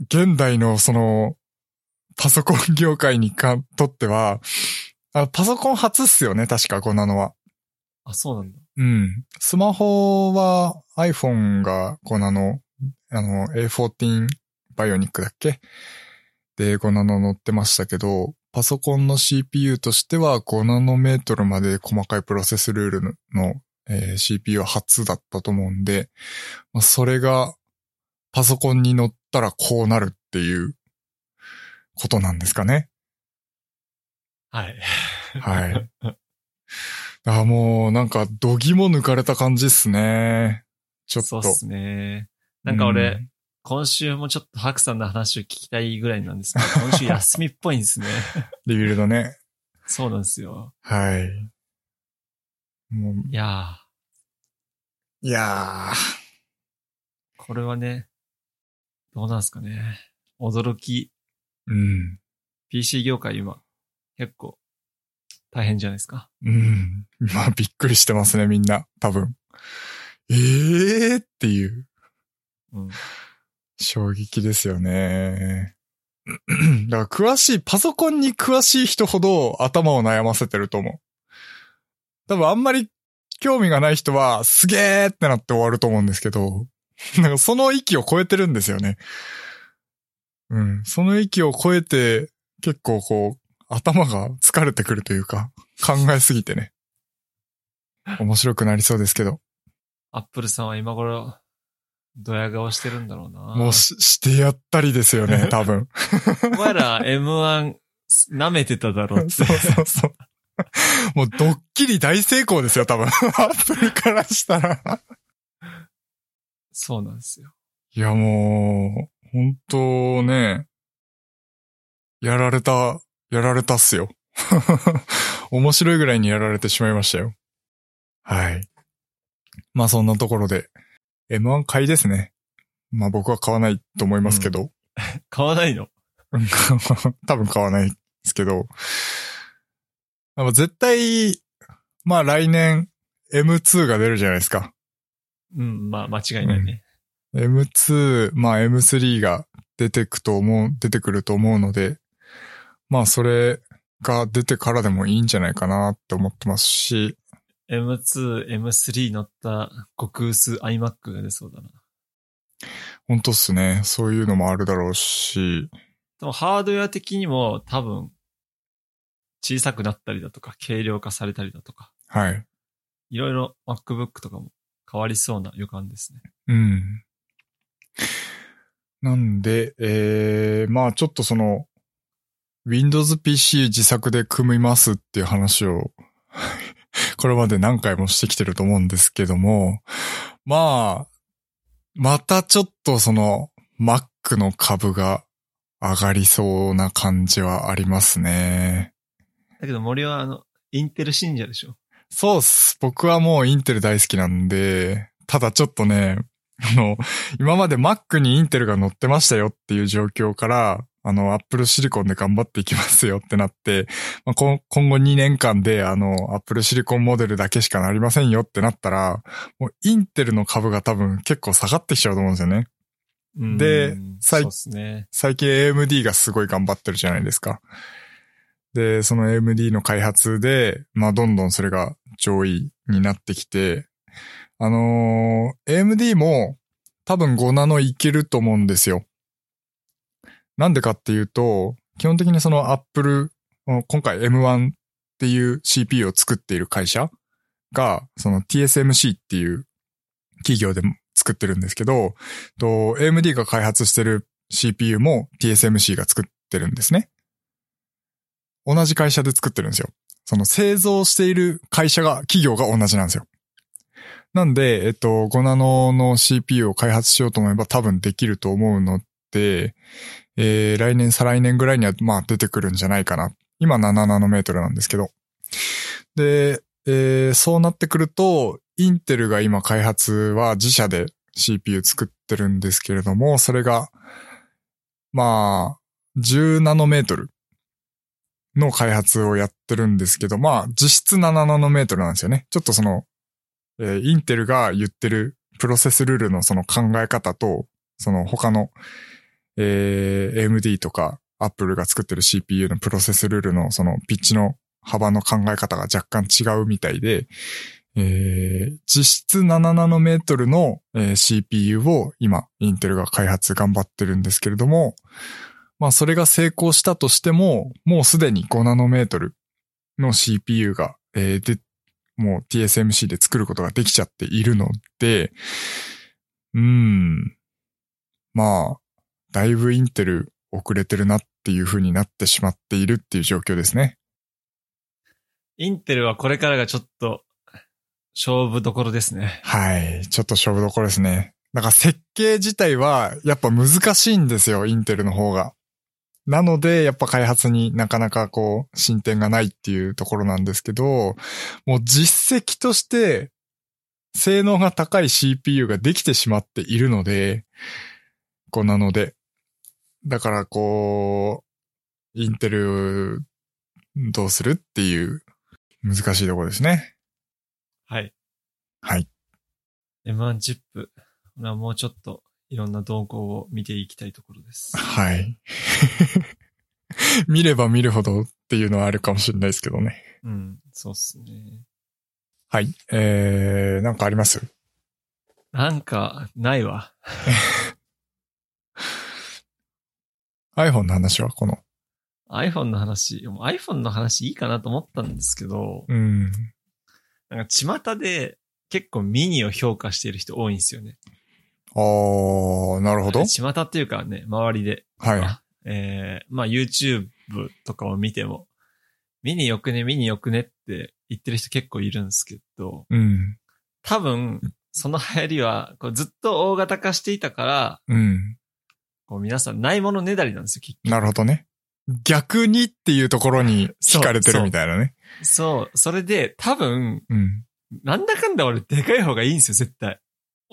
現代のその、パソコン業界にかとっては、あパソコン初っすよね、確か5ナノは。あ、そうなんだ。うん。スマホは iPhone が5ナノ、あの A14 バイオニックだっけ？で5ナノ乗ってましたけど、パソコンの CPU としては5ナノメートルまで細かいプロセスルールの、えー CPU は初だったと思うんで、まあ、それがパソコンに乗ったらこうなるっていうことなんですかね。はい。はい。あもうなんか、度肝抜かれた感じっすね。ちょっと。そうっすね。なんか俺、うん今週もちょっとハクさんの話を聞きたいぐらいなんですけど、今週休みっぽいんですね。リビルドね。そうなんですよ。はい。もう、いやいやー、これはね、どうなんすかね。驚き、ー、うん。PC 業界今、結構、大変じゃないですか。うん。まあ、びっくりしてますね、みんな。多分。ええーっていううん。衝撃ですよね。だから詳しい、パソコンに詳しい人ほど頭を悩ませてると思う。多分あんまり興味がない人はすげーってなって終わると思うんですけど、なんかその域を超えてるんですよね。うん。その域を超えて結構こう頭が疲れてくるというか考えすぎてね。面白くなりそうですけど。アップルさんは今頃、ドヤ顔してるんだろうな。もうししてやったりですよね、多分。お前ら M1 舐めてただろうって。そうそうそう。もうドッキリ大成功ですよ、多分。アップルからしたら。そうなんですよ。いや、もう、本当ね、やられた、やられたっすよ。面白いぐらいにやられてしまいましたよ。はい。まあそんなところで、M1 買いですね。まあ僕は買わないと思いますけど。買わないの？多分買わないですけど。絶対、まあ来年 M2 が出るじゃないですか。うん、まあ間違いないね。M2、まあ M3 が出てくと思う、出てくると思うので、まあそれが出てからでもいいんじゃないかなって思ってますし、M2、M3 乗った極薄 iMac が出そうだな。本当っすね。そういうのもあるだろうし、でもハードウェア的にも多分小さくなったりだとか軽量化されたりだとか、はい。いろいろ MacBook とかも変わりそうな予感ですね。うん。なんで、えー、まあちょっとその、Windows PC 自作で組みますっていう話を、これまで何回もしてきてると思うんですけども、まあ、またちょっとその、Mac の株が上がりそうな感じはありますね。だけど森はあの、インテル信者でしょ？そうっす。僕はもうインテル大好きなんで、ただちょっとね、あの、今まで Mac にインテルが乗ってましたよっていう状況から、あの、Apple シリコンで頑張っていきますよってなって、まあ、こ今後2年間で、あの、Apple シリコンモデルだけしかなりませんよってなったら、もうインテルの株が多分結構下がってきちゃうと思うんですよね。うんで最ね。最近 AMD がすごい頑張ってるじゃないですか。で、その AMD の開発で、まあどんどんそれが上位になってきて、あのー AMD も多分5ナノいけると思うんですよ。なんでかっていうと、基本的にその Apple、今回 M1 っていう CPU を作っている会社が、その TSMC っていう企業で作ってるんですけど、と AMD が開発してる CPU も TSMC が作ってるんですね。同じ会社で作ってるんですよ。その製造している会社が、企業が同じなんですよ。なんで、えっと、5ナノの CPU を開発しようと思えば多分できると思うので、えー、来年、再来年ぐらいには、まあ出てくるんじゃないかな。今7ナノメートルなんですけど。で、えー、そうなってくると、インテルが今開発は自社で CPU 作ってるんですけれども、それが、まあ、10ナノメートルの開発をやってるんですけど、まあ、実質7ナノメートルなんですよね。ちょっとその、えー、インテルが言ってるプロセスルールのその考え方と、その他の、えー、AMD とか Apple が作ってる CPU のプロセスルールのそのピッチの幅の考え方が若干違うみたいで、えー、実質7ナノメートルの、えー、CPU を今、インテルが開発頑張ってるんですけれども、まあそれが成功したとしても、もうすでに5ナノメートルの CPU が、えー、で、もう TSMC で作ることができちゃっているので、うーん。まあ、だいぶインテル遅れてるなっていう風になってしまっているっていう状況ですね。インテルはこれからがちょっと勝負どころですね。はい。ちょっと勝負どころですね。だから設計自体はやっぱ難しいんですよ、インテルの方が。なので、やっぱ開発になかなかこう、進展がないっていうところなんですけど、もう実績として、性能が高い CPU ができてしまっているので、こうなので、だからこう、インテル、どうするっていう難しいところですね。はい。はい。M1 チップ。もうちょっといろんな動向を見ていきたいところです。はい。見れば見るほどっていうのはあるかもしれないですけどね。うん、そうっすね。はい。えー、なんかあります？なんか、ないわ。iPhone の話はこの。iPhone の話、iPhone の話いいかなと思ったんですけど、うん。なんか巷で結構ミニを評価している人多いんですよね。あー、なるほど。巷っていうかね、周りで。はい。えー、まあ YouTube とかを見ても、ミニよくね、ミニよくねって言ってる人結構いるんですけど、うん。多分、その流行りは、こうずっと大型化していたから、うん。こう皆さんないものねだりなんですよ、きっなるほどね。逆にっていうところに惹かれてるみたいなね。そう、それで多分、うん。なんだかんだ俺でかい方がいいんですよ、絶対。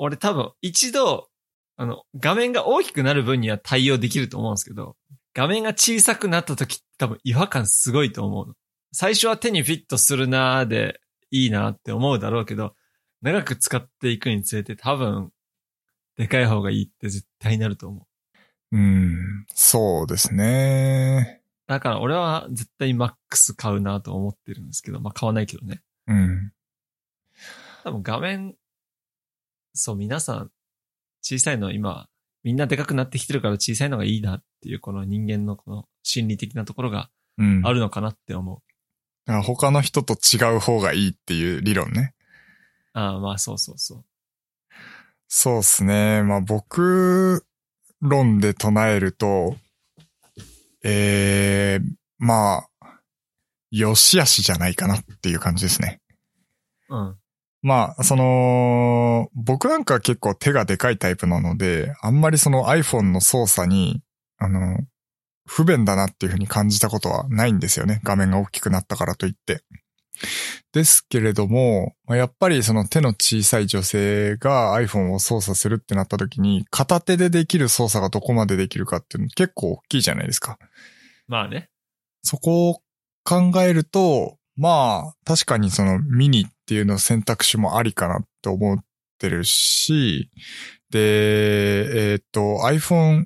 俺多分一度、あの、画面が大きくなる分には対応できると思うんですけど、画面が小さくなった時多分違和感すごいと思うの。最初は手にフィットするなーでいいなって思うだろうけど、長く使っていくにつれて多分、でかい方がいいって絶対なると思う。うん。そうですね。だから俺は絶対マックス買うなと思ってるんですけど、まあ買わないけどね。うん。多分画面、そう皆さん小さいの今、みんなでかくなってきてるから小さいのがいいなっていうこの人間のこの心理的なところがうん。あるのかなって思う。だから他の人と違う方がいいっていう理論ね。ああ、まあそうそうそう。そうですね。まあ僕論で唱えると、えー、まあ、よしあしじゃないかなっていう感じですね。うん。まあ、その、僕なんか結構手がでかいタイプなので、あんまりその iPhone の操作に、あの、不便だなっていうふうに感じたことはないんですよね。画面が大きくなったからといって。ですけれども、まあやっぱりその手の小さい女性が iPhone を操作するってなった時に、片手でできる操作がどこまでできるかっていうの結構大きいじゃないですか。まあね。そこを考えると、まあ、確かにそのミニっていうの選択肢もありかなって思ってるし、で、えっ、と、iPhone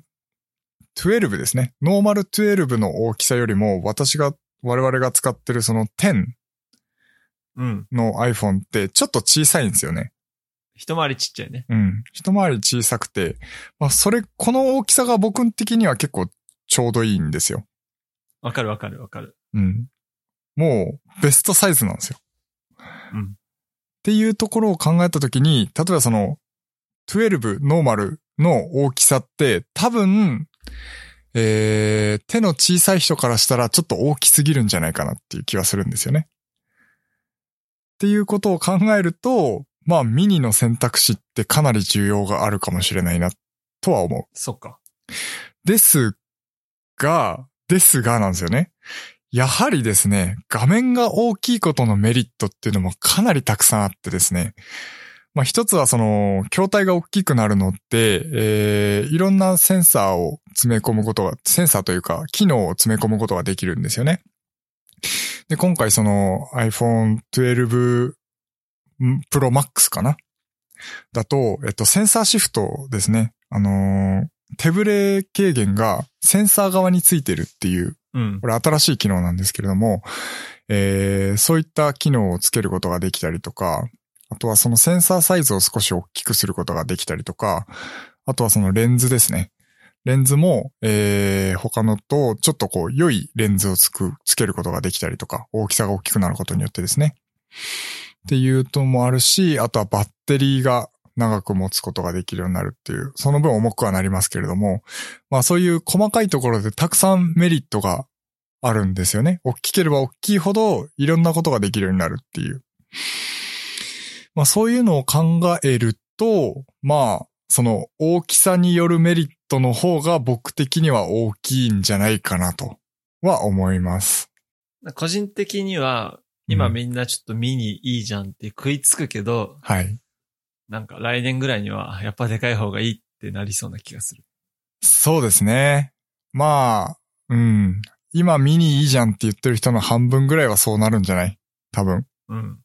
12ですね。ノーマル12の大きさよりも、私が、我々が使ってるその10うん。の iPhone ってちょっと小さいんですよね。一回りちっちゃいね。うん。一回り小さくて、まあ、それ、この大きさが僕的には結構ちょうどいいんですよ。わかるわかるわかる。うん。もう、ベストサイズなんですよ。うん。っていうところを考えたときに、例えばその、12ノーマルの大きさって多分、えー、手の小さい人からしたらちょっと大きすぎるんじゃないかなっていう気はするんですよね。っていうことを考えると、まあミニの選択肢ってかなり重要があるかもしれないなとは思う。そっか。ですが、ですがなんですよね。やはりですね、画面が大きいことのメリットっていうのもかなりたくさんあってですね。まあ一つはその、筐体が大きくなるのって、えー、いろんなセンサーを詰め込むことが、センサーというか、機能を詰め込むことができるんですよね。で、今回その iPhone 12 Pro Max かな？だと、えっと、センサーシフトですね。あのー、手ブレ軽減がセンサー側についてるっていう、うん。これ新しい機能なんですけれども、えー、そういった機能をつけることができたりとか、あとはそのセンサーサイズを少し大きくすることができたりとか、あとはそのレンズですね。レンズも、えー、他のとちょっとこう良いレンズをつく、つけることができたりとか、大きさが大きくなることによってですね。っていうともあるし、あとはバッテリーが長く持つことができるようになるっていう、その分重くはなりますけれども、まあそういう細かいところでたくさんメリットがあるんですよね。大きければ大きいほどいろんなことができるようになるっていう。まあそういうのを考えると、まあ、その大きさによるメリットの方が僕的には大きいんじゃないかなとは思います。個人的には、今みんなちょっとミニいいじゃんって食いつくけど、うん、はい。なんか来年ぐらいにはやっぱでかい方がいいってなりそうな気がする。そうですね。まあ、うん。今ミニいいじゃんって言ってる人の半分ぐらいはそうなるんじゃない？多分。うん。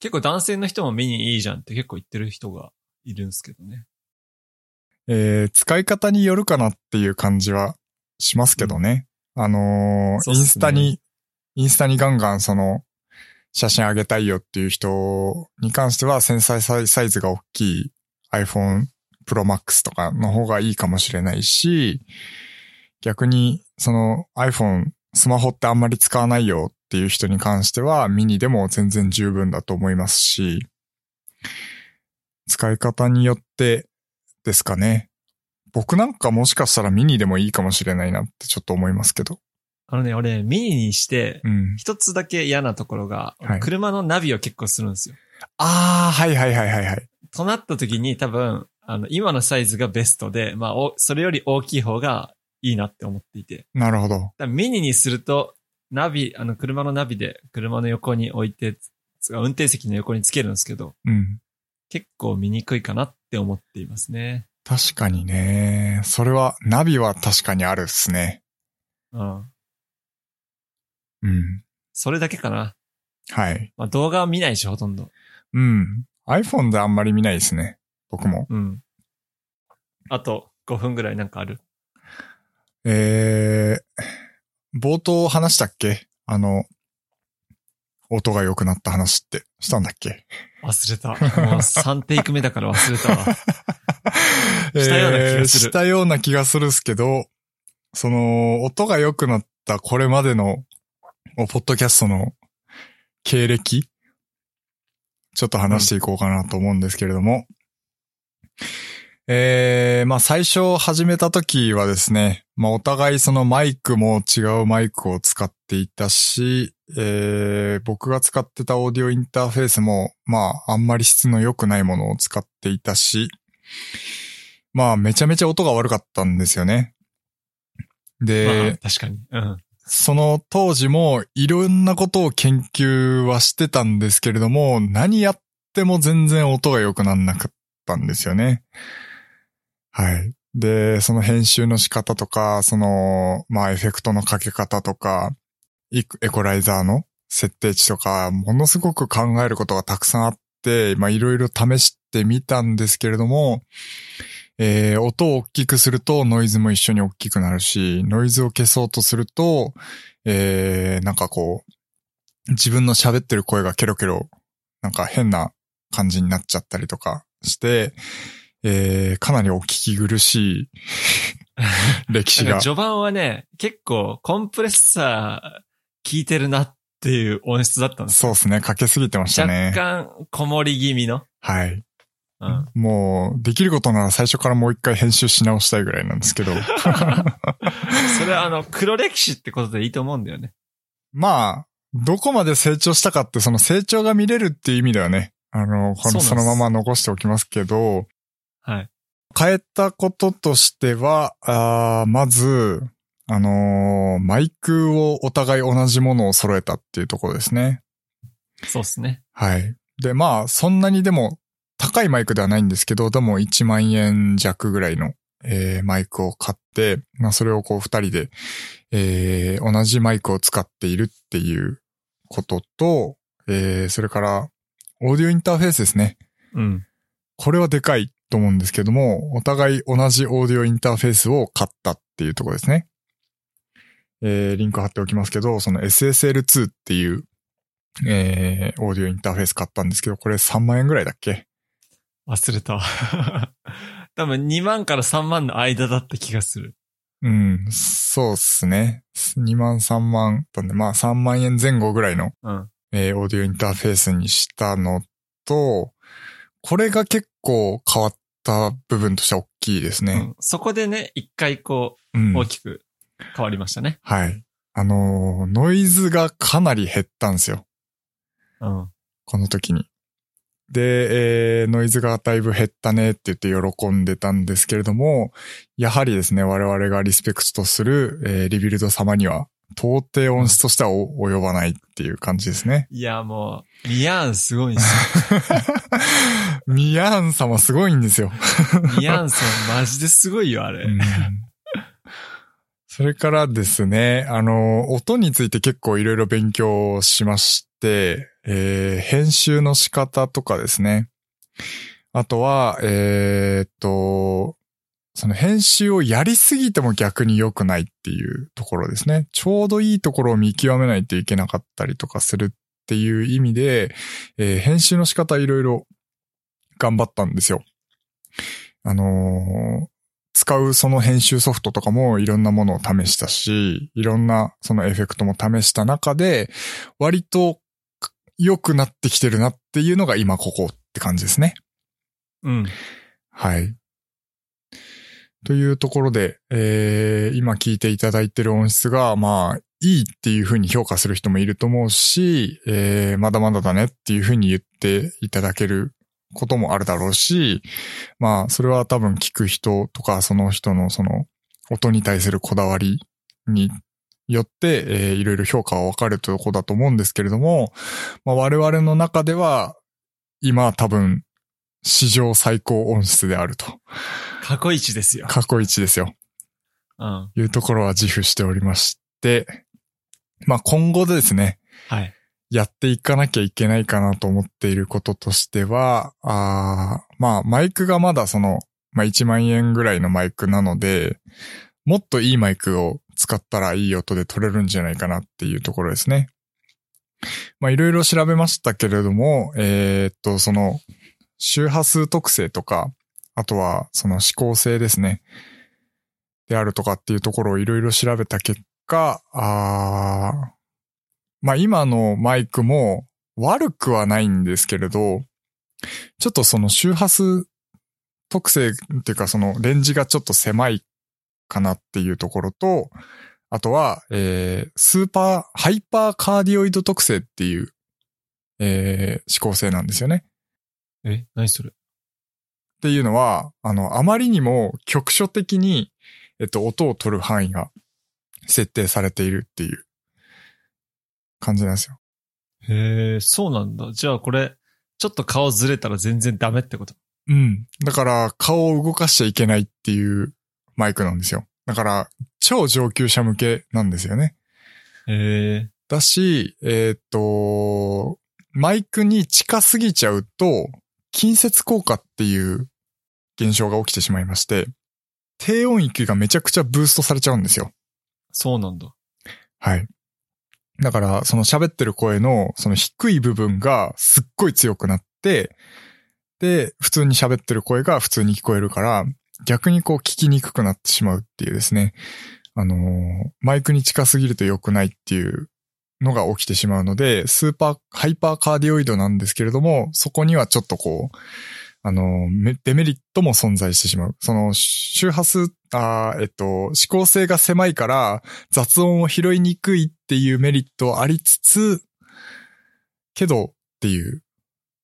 結構男性の人もミニいいじゃんって結構言ってる人がいるんですけどね。えー、使い方によるかなっていう感じはしますけどね。うん、あのーね、インスタに、インスタにガンガンその、写真あげたいよっていう人に関しては、繊細サイズが大きい iPhone Pro Max とかの方がいいかもしれないし、逆に、その iPhone、スマホってあんまり使わないよっていう人に関してはミニでも全然十分だと思いますし、使い方によってですかね。僕なんかもしかしたらミニでもいいかもしれないなってちょっと思いますけど。あのね、俺ミニにして、一つだけ嫌なところが、うん、車のナビを結構するんですよ。ああ、はいはいはいはいはい。となった時に多分、あの、今のサイズがベストで、まあ、それより大きい方がいいなって思っていて。なるほど。ミニにすると、ナビ、あの、車のナビで車の横に置いて、運転席の横につけるんですけど、うん。結構見にくいかなって思っていますね。確かにね。それは、ナビは確かにあるっすね。うん。うん。それだけかな。はい。まあ動画は見ないし、ほとんど。うん。iPhone であんまり見ないですね。僕も。うん。あと5分ぐらいなんかある？えー、冒頭話したっけ？あの、音が良くなった話ってしたんだっけ？忘れた。もう3テイク目だから忘れたわ。したような気がする。したような気がするっすけど、その、音が良くなったこれまでの、ポッドキャストの経歴ちょっと話していこうかなと思うんですけれども、うんえー、まあ最初始めた時はですね、まあお互いそのマイクも違うマイクを使っていたし、えー、僕が使ってたオーディオインターフェースも、まああんまり質の良くないものを使っていたし、まあめちゃめちゃ音が悪かったんですよね。で、まあ、確かに。うん。その当時もいろんなことを研究はしてたんですけれども、何やっても全然音が良くなんなかったんですよね。はい。で、その編集の仕方とか、その、まあ、エフェクトのかけ方とか、エコライザーの設定値とか、ものすごく考えることがたくさんあって、まあ、いろいろ試してみたんですけれども、えー、音を大きくするとノイズも一緒に大きくなるし、ノイズを消そうとすると、えー、なんかこう、自分の喋ってる声がケロケロ、なんか変な感じになっちゃったりとかして、えー、かなりお聞き苦しい 歴史が。序盤はね、結構コンプレッサー効いてるなっていう音質だったんですそうですね。かけすぎてましたね。若干、こもり気味の。はい。うん。もう、できることなら最初からもう一回編集し直したいぐらいなんですけど。それはあの、黒歴史ってことでいいと思うんだよね。まあ、どこまで成長したかって、その成長が見れるっていう意味ではね、あの、このそのまま残しておきますけど、はい。変えたこととしては、あーまず、あのーマイクをお互い同じものを揃えたっていうところですね。そうっすね。はい。で、まあ、そんなにでも高いマイクではないんですけど、でも1万円弱ぐらいの、えーマイクを買って、まあ、それをこう二人で、えー同じマイクを使っているっていうことと、えーそれから、オーディオインターフェースですね。うん。これはでかいと思うんですけども、お互い同じオーディオインターフェースを買ったっていうところですね。えー、リンク貼っておきますけど、その SSL2 っていう、えー、オーディオインターフェース買ったんですけど、これ3万円ぐらいだっけ忘れたわ。多分2万から3万の間だった気がする。うん、そうっすね。2万3万なんで、まあ3万円前後ぐらいの、うん。えー、オーディオインターフェースにしたのと、これが結構変わった部分としては大きいですね。うん、そこでね、一回こうんう、大きく変わりましたね。はい。あのーノイズがかなり減ったんですよ。うん。この時に。で、えーノイズがだいぶ減ったねって言って喜んでたんですけれども、やはりですね、我々がリスペクトする、えーリビルド様には、到底音質としてはお及ばないっていう感じですね。いや、もう、ミヤーンすごいんですよ。ミヤーン様すごいんですよ。ミヤーンさんマジですごいよ、あれ。うんそれからですね、あの、音について結構いろいろ勉強しまして、えー編集の仕方とかですね。あとは、えーっと、その編集をやりすぎても逆に良くないっていうところですね。ちょうどいいところを見極めないといけなかったりとかするっていう意味で、えー編集の仕方いろいろ頑張ったんですよ。あのー使うその編集ソフトとかもいろんなものを試したし、いろんなそのエフェクトも試した中で、割と良くなってきてるなっていうのが今ここって感じですね。うん。はい。というところで、えー、今聞いていただいてる音質が、まあ、いいっていう風に評価する人もいると思うし、えー、まだまだだねっていう風に言っていただけることもあるだろうし、まあ、それは多分聞く人とか、その人のその、音に対するこだわりによって、えーいろいろ評価は分かれるとこだと思うんですけれども、まあ、我々の中では、今多分、史上最高音質であると。過去一ですよ。過去一ですよ。うん。いうところは自負しておりまして、まあ今後でですね、はい。やっていかなきゃいけないかなと思っていることとしては、あまあマイクがまだその、まあ1万円ぐらいのマイクなので、もっといいマイクを使ったらいい音で撮れるんじゃないかなっていうところですね。まあいろいろ調べましたけれども、えーっと、その、周波数特性とか、あとはその指向性ですね。であるとかっていうところをいろいろ調べた結果、あまあ今のマイクも悪くはないんですけれど、ちょっとその周波数特性っていうかそのレンジがちょっと狭いかなっていうところと、あとは、えー、スーパー、ハイパーカーディオイド特性っていう、えー、指向性なんですよね。え、何それ？っていうのは、あの、あまりにも局所的に、えっと、音を取る範囲が設定されているっていう感じなんですよ。へえ、そうなんだ。じゃあこれ、ちょっと顔ずれたら全然ダメってこと？うん。だから、顔を動かしちゃいけないっていうマイクなんですよ。だから、超上級者向けなんですよね。へえ。だし、えーっと、マイクに近すぎちゃうと、近接効果っていう現象が起きてしまいまして、低音域がめちゃくちゃブーストされちゃうんですよ。そうなんだ。はい。だから、その喋ってる声の、その低い部分がすっごい強くなって、で、普通に喋ってる声が普通に聞こえるから、逆にこう聞きにくくなってしまうっていうですね。あのーマイクに近すぎると良くないっていうのが起きてしまうので、スーパー、ハイパーカーディオイドなんですけれども、そこにはちょっとこう、あの、デメリットも存在してしまう。その、周波数、あえっと、指向性が狭いから雑音を拾いにくいっていうメリットありつつ、けどっていう、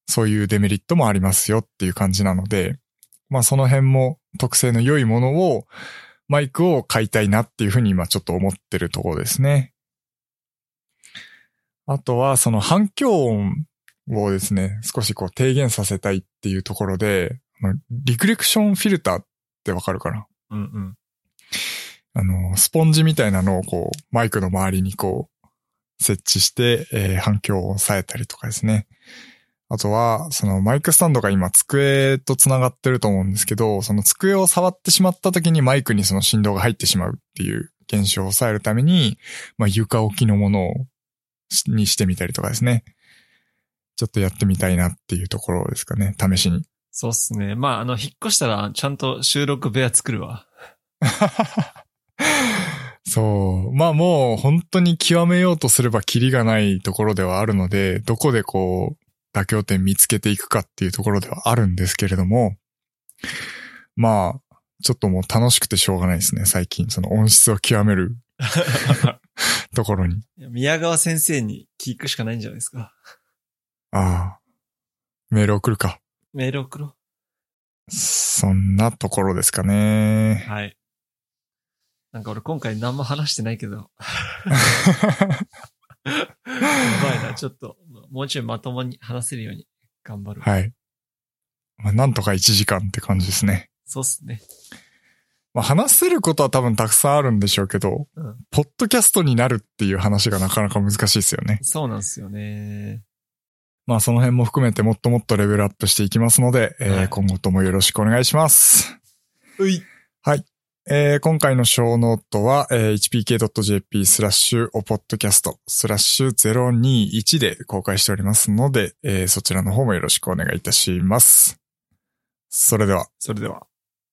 そういうデメリットもありますよっていう感じなので、まあその辺も特性の良いものを、マイクを買いたいなっていうふうに今ちょっと思ってるところですね。あとはその反響音をですね、少しこう低減させたいっていうところで、リクレクションフィルターってわかるかな？うんうん。あの、スポンジみたいなのをこう、マイクの周りにこう、設置して、えー反響を抑えたりとかですね。あとは、そのマイクスタンドが今机と繋がってると思うんですけど、その机を触ってしまった時にマイクにその振動が入ってしまうっていう現象を抑えるために、まあ床置きのものをしにしてみたりとかですね。ちょっとやってみたいなっていうところですかね、試しに。そうっすね。まあ、あの、引っ越したら、ちゃんと収録部屋作るわ。そう。まあもう本当に極めようとすればキリがないところではあるので、どこでこう、妥協点見つけていくかっていうところではあるんですけれども、まあ、ちょっともう楽しくてしょうがないですね、最近。その音質を極める ところに。宮川先生に聞くしかないんじゃないですか。ああ。メール送るか。メール送ろそんなところですかねう。。はい。なんか俺今回何も話してないけど。やばいな、ちょっと、もうちょいまともに話せるように頑張る。はい。まあ、なんとか1時間って感じですね。そうっすね。まあ、話せることは多分たくさんあるんでしょうけど、うんポッドキャストになるっていう話がなかなか難しいですよね。そうなんですよね。まあその辺も含めてもっともっとレベルアップしていきますので、えーはい今後ともよろしくお願いします。うい。えー今回のショーノートは、えー hpk.jp スラッシュおポッドキャストスラッシュ021で公開しておりますので、えーそちらの方もよろしくお願いいたします。それでは。それでは。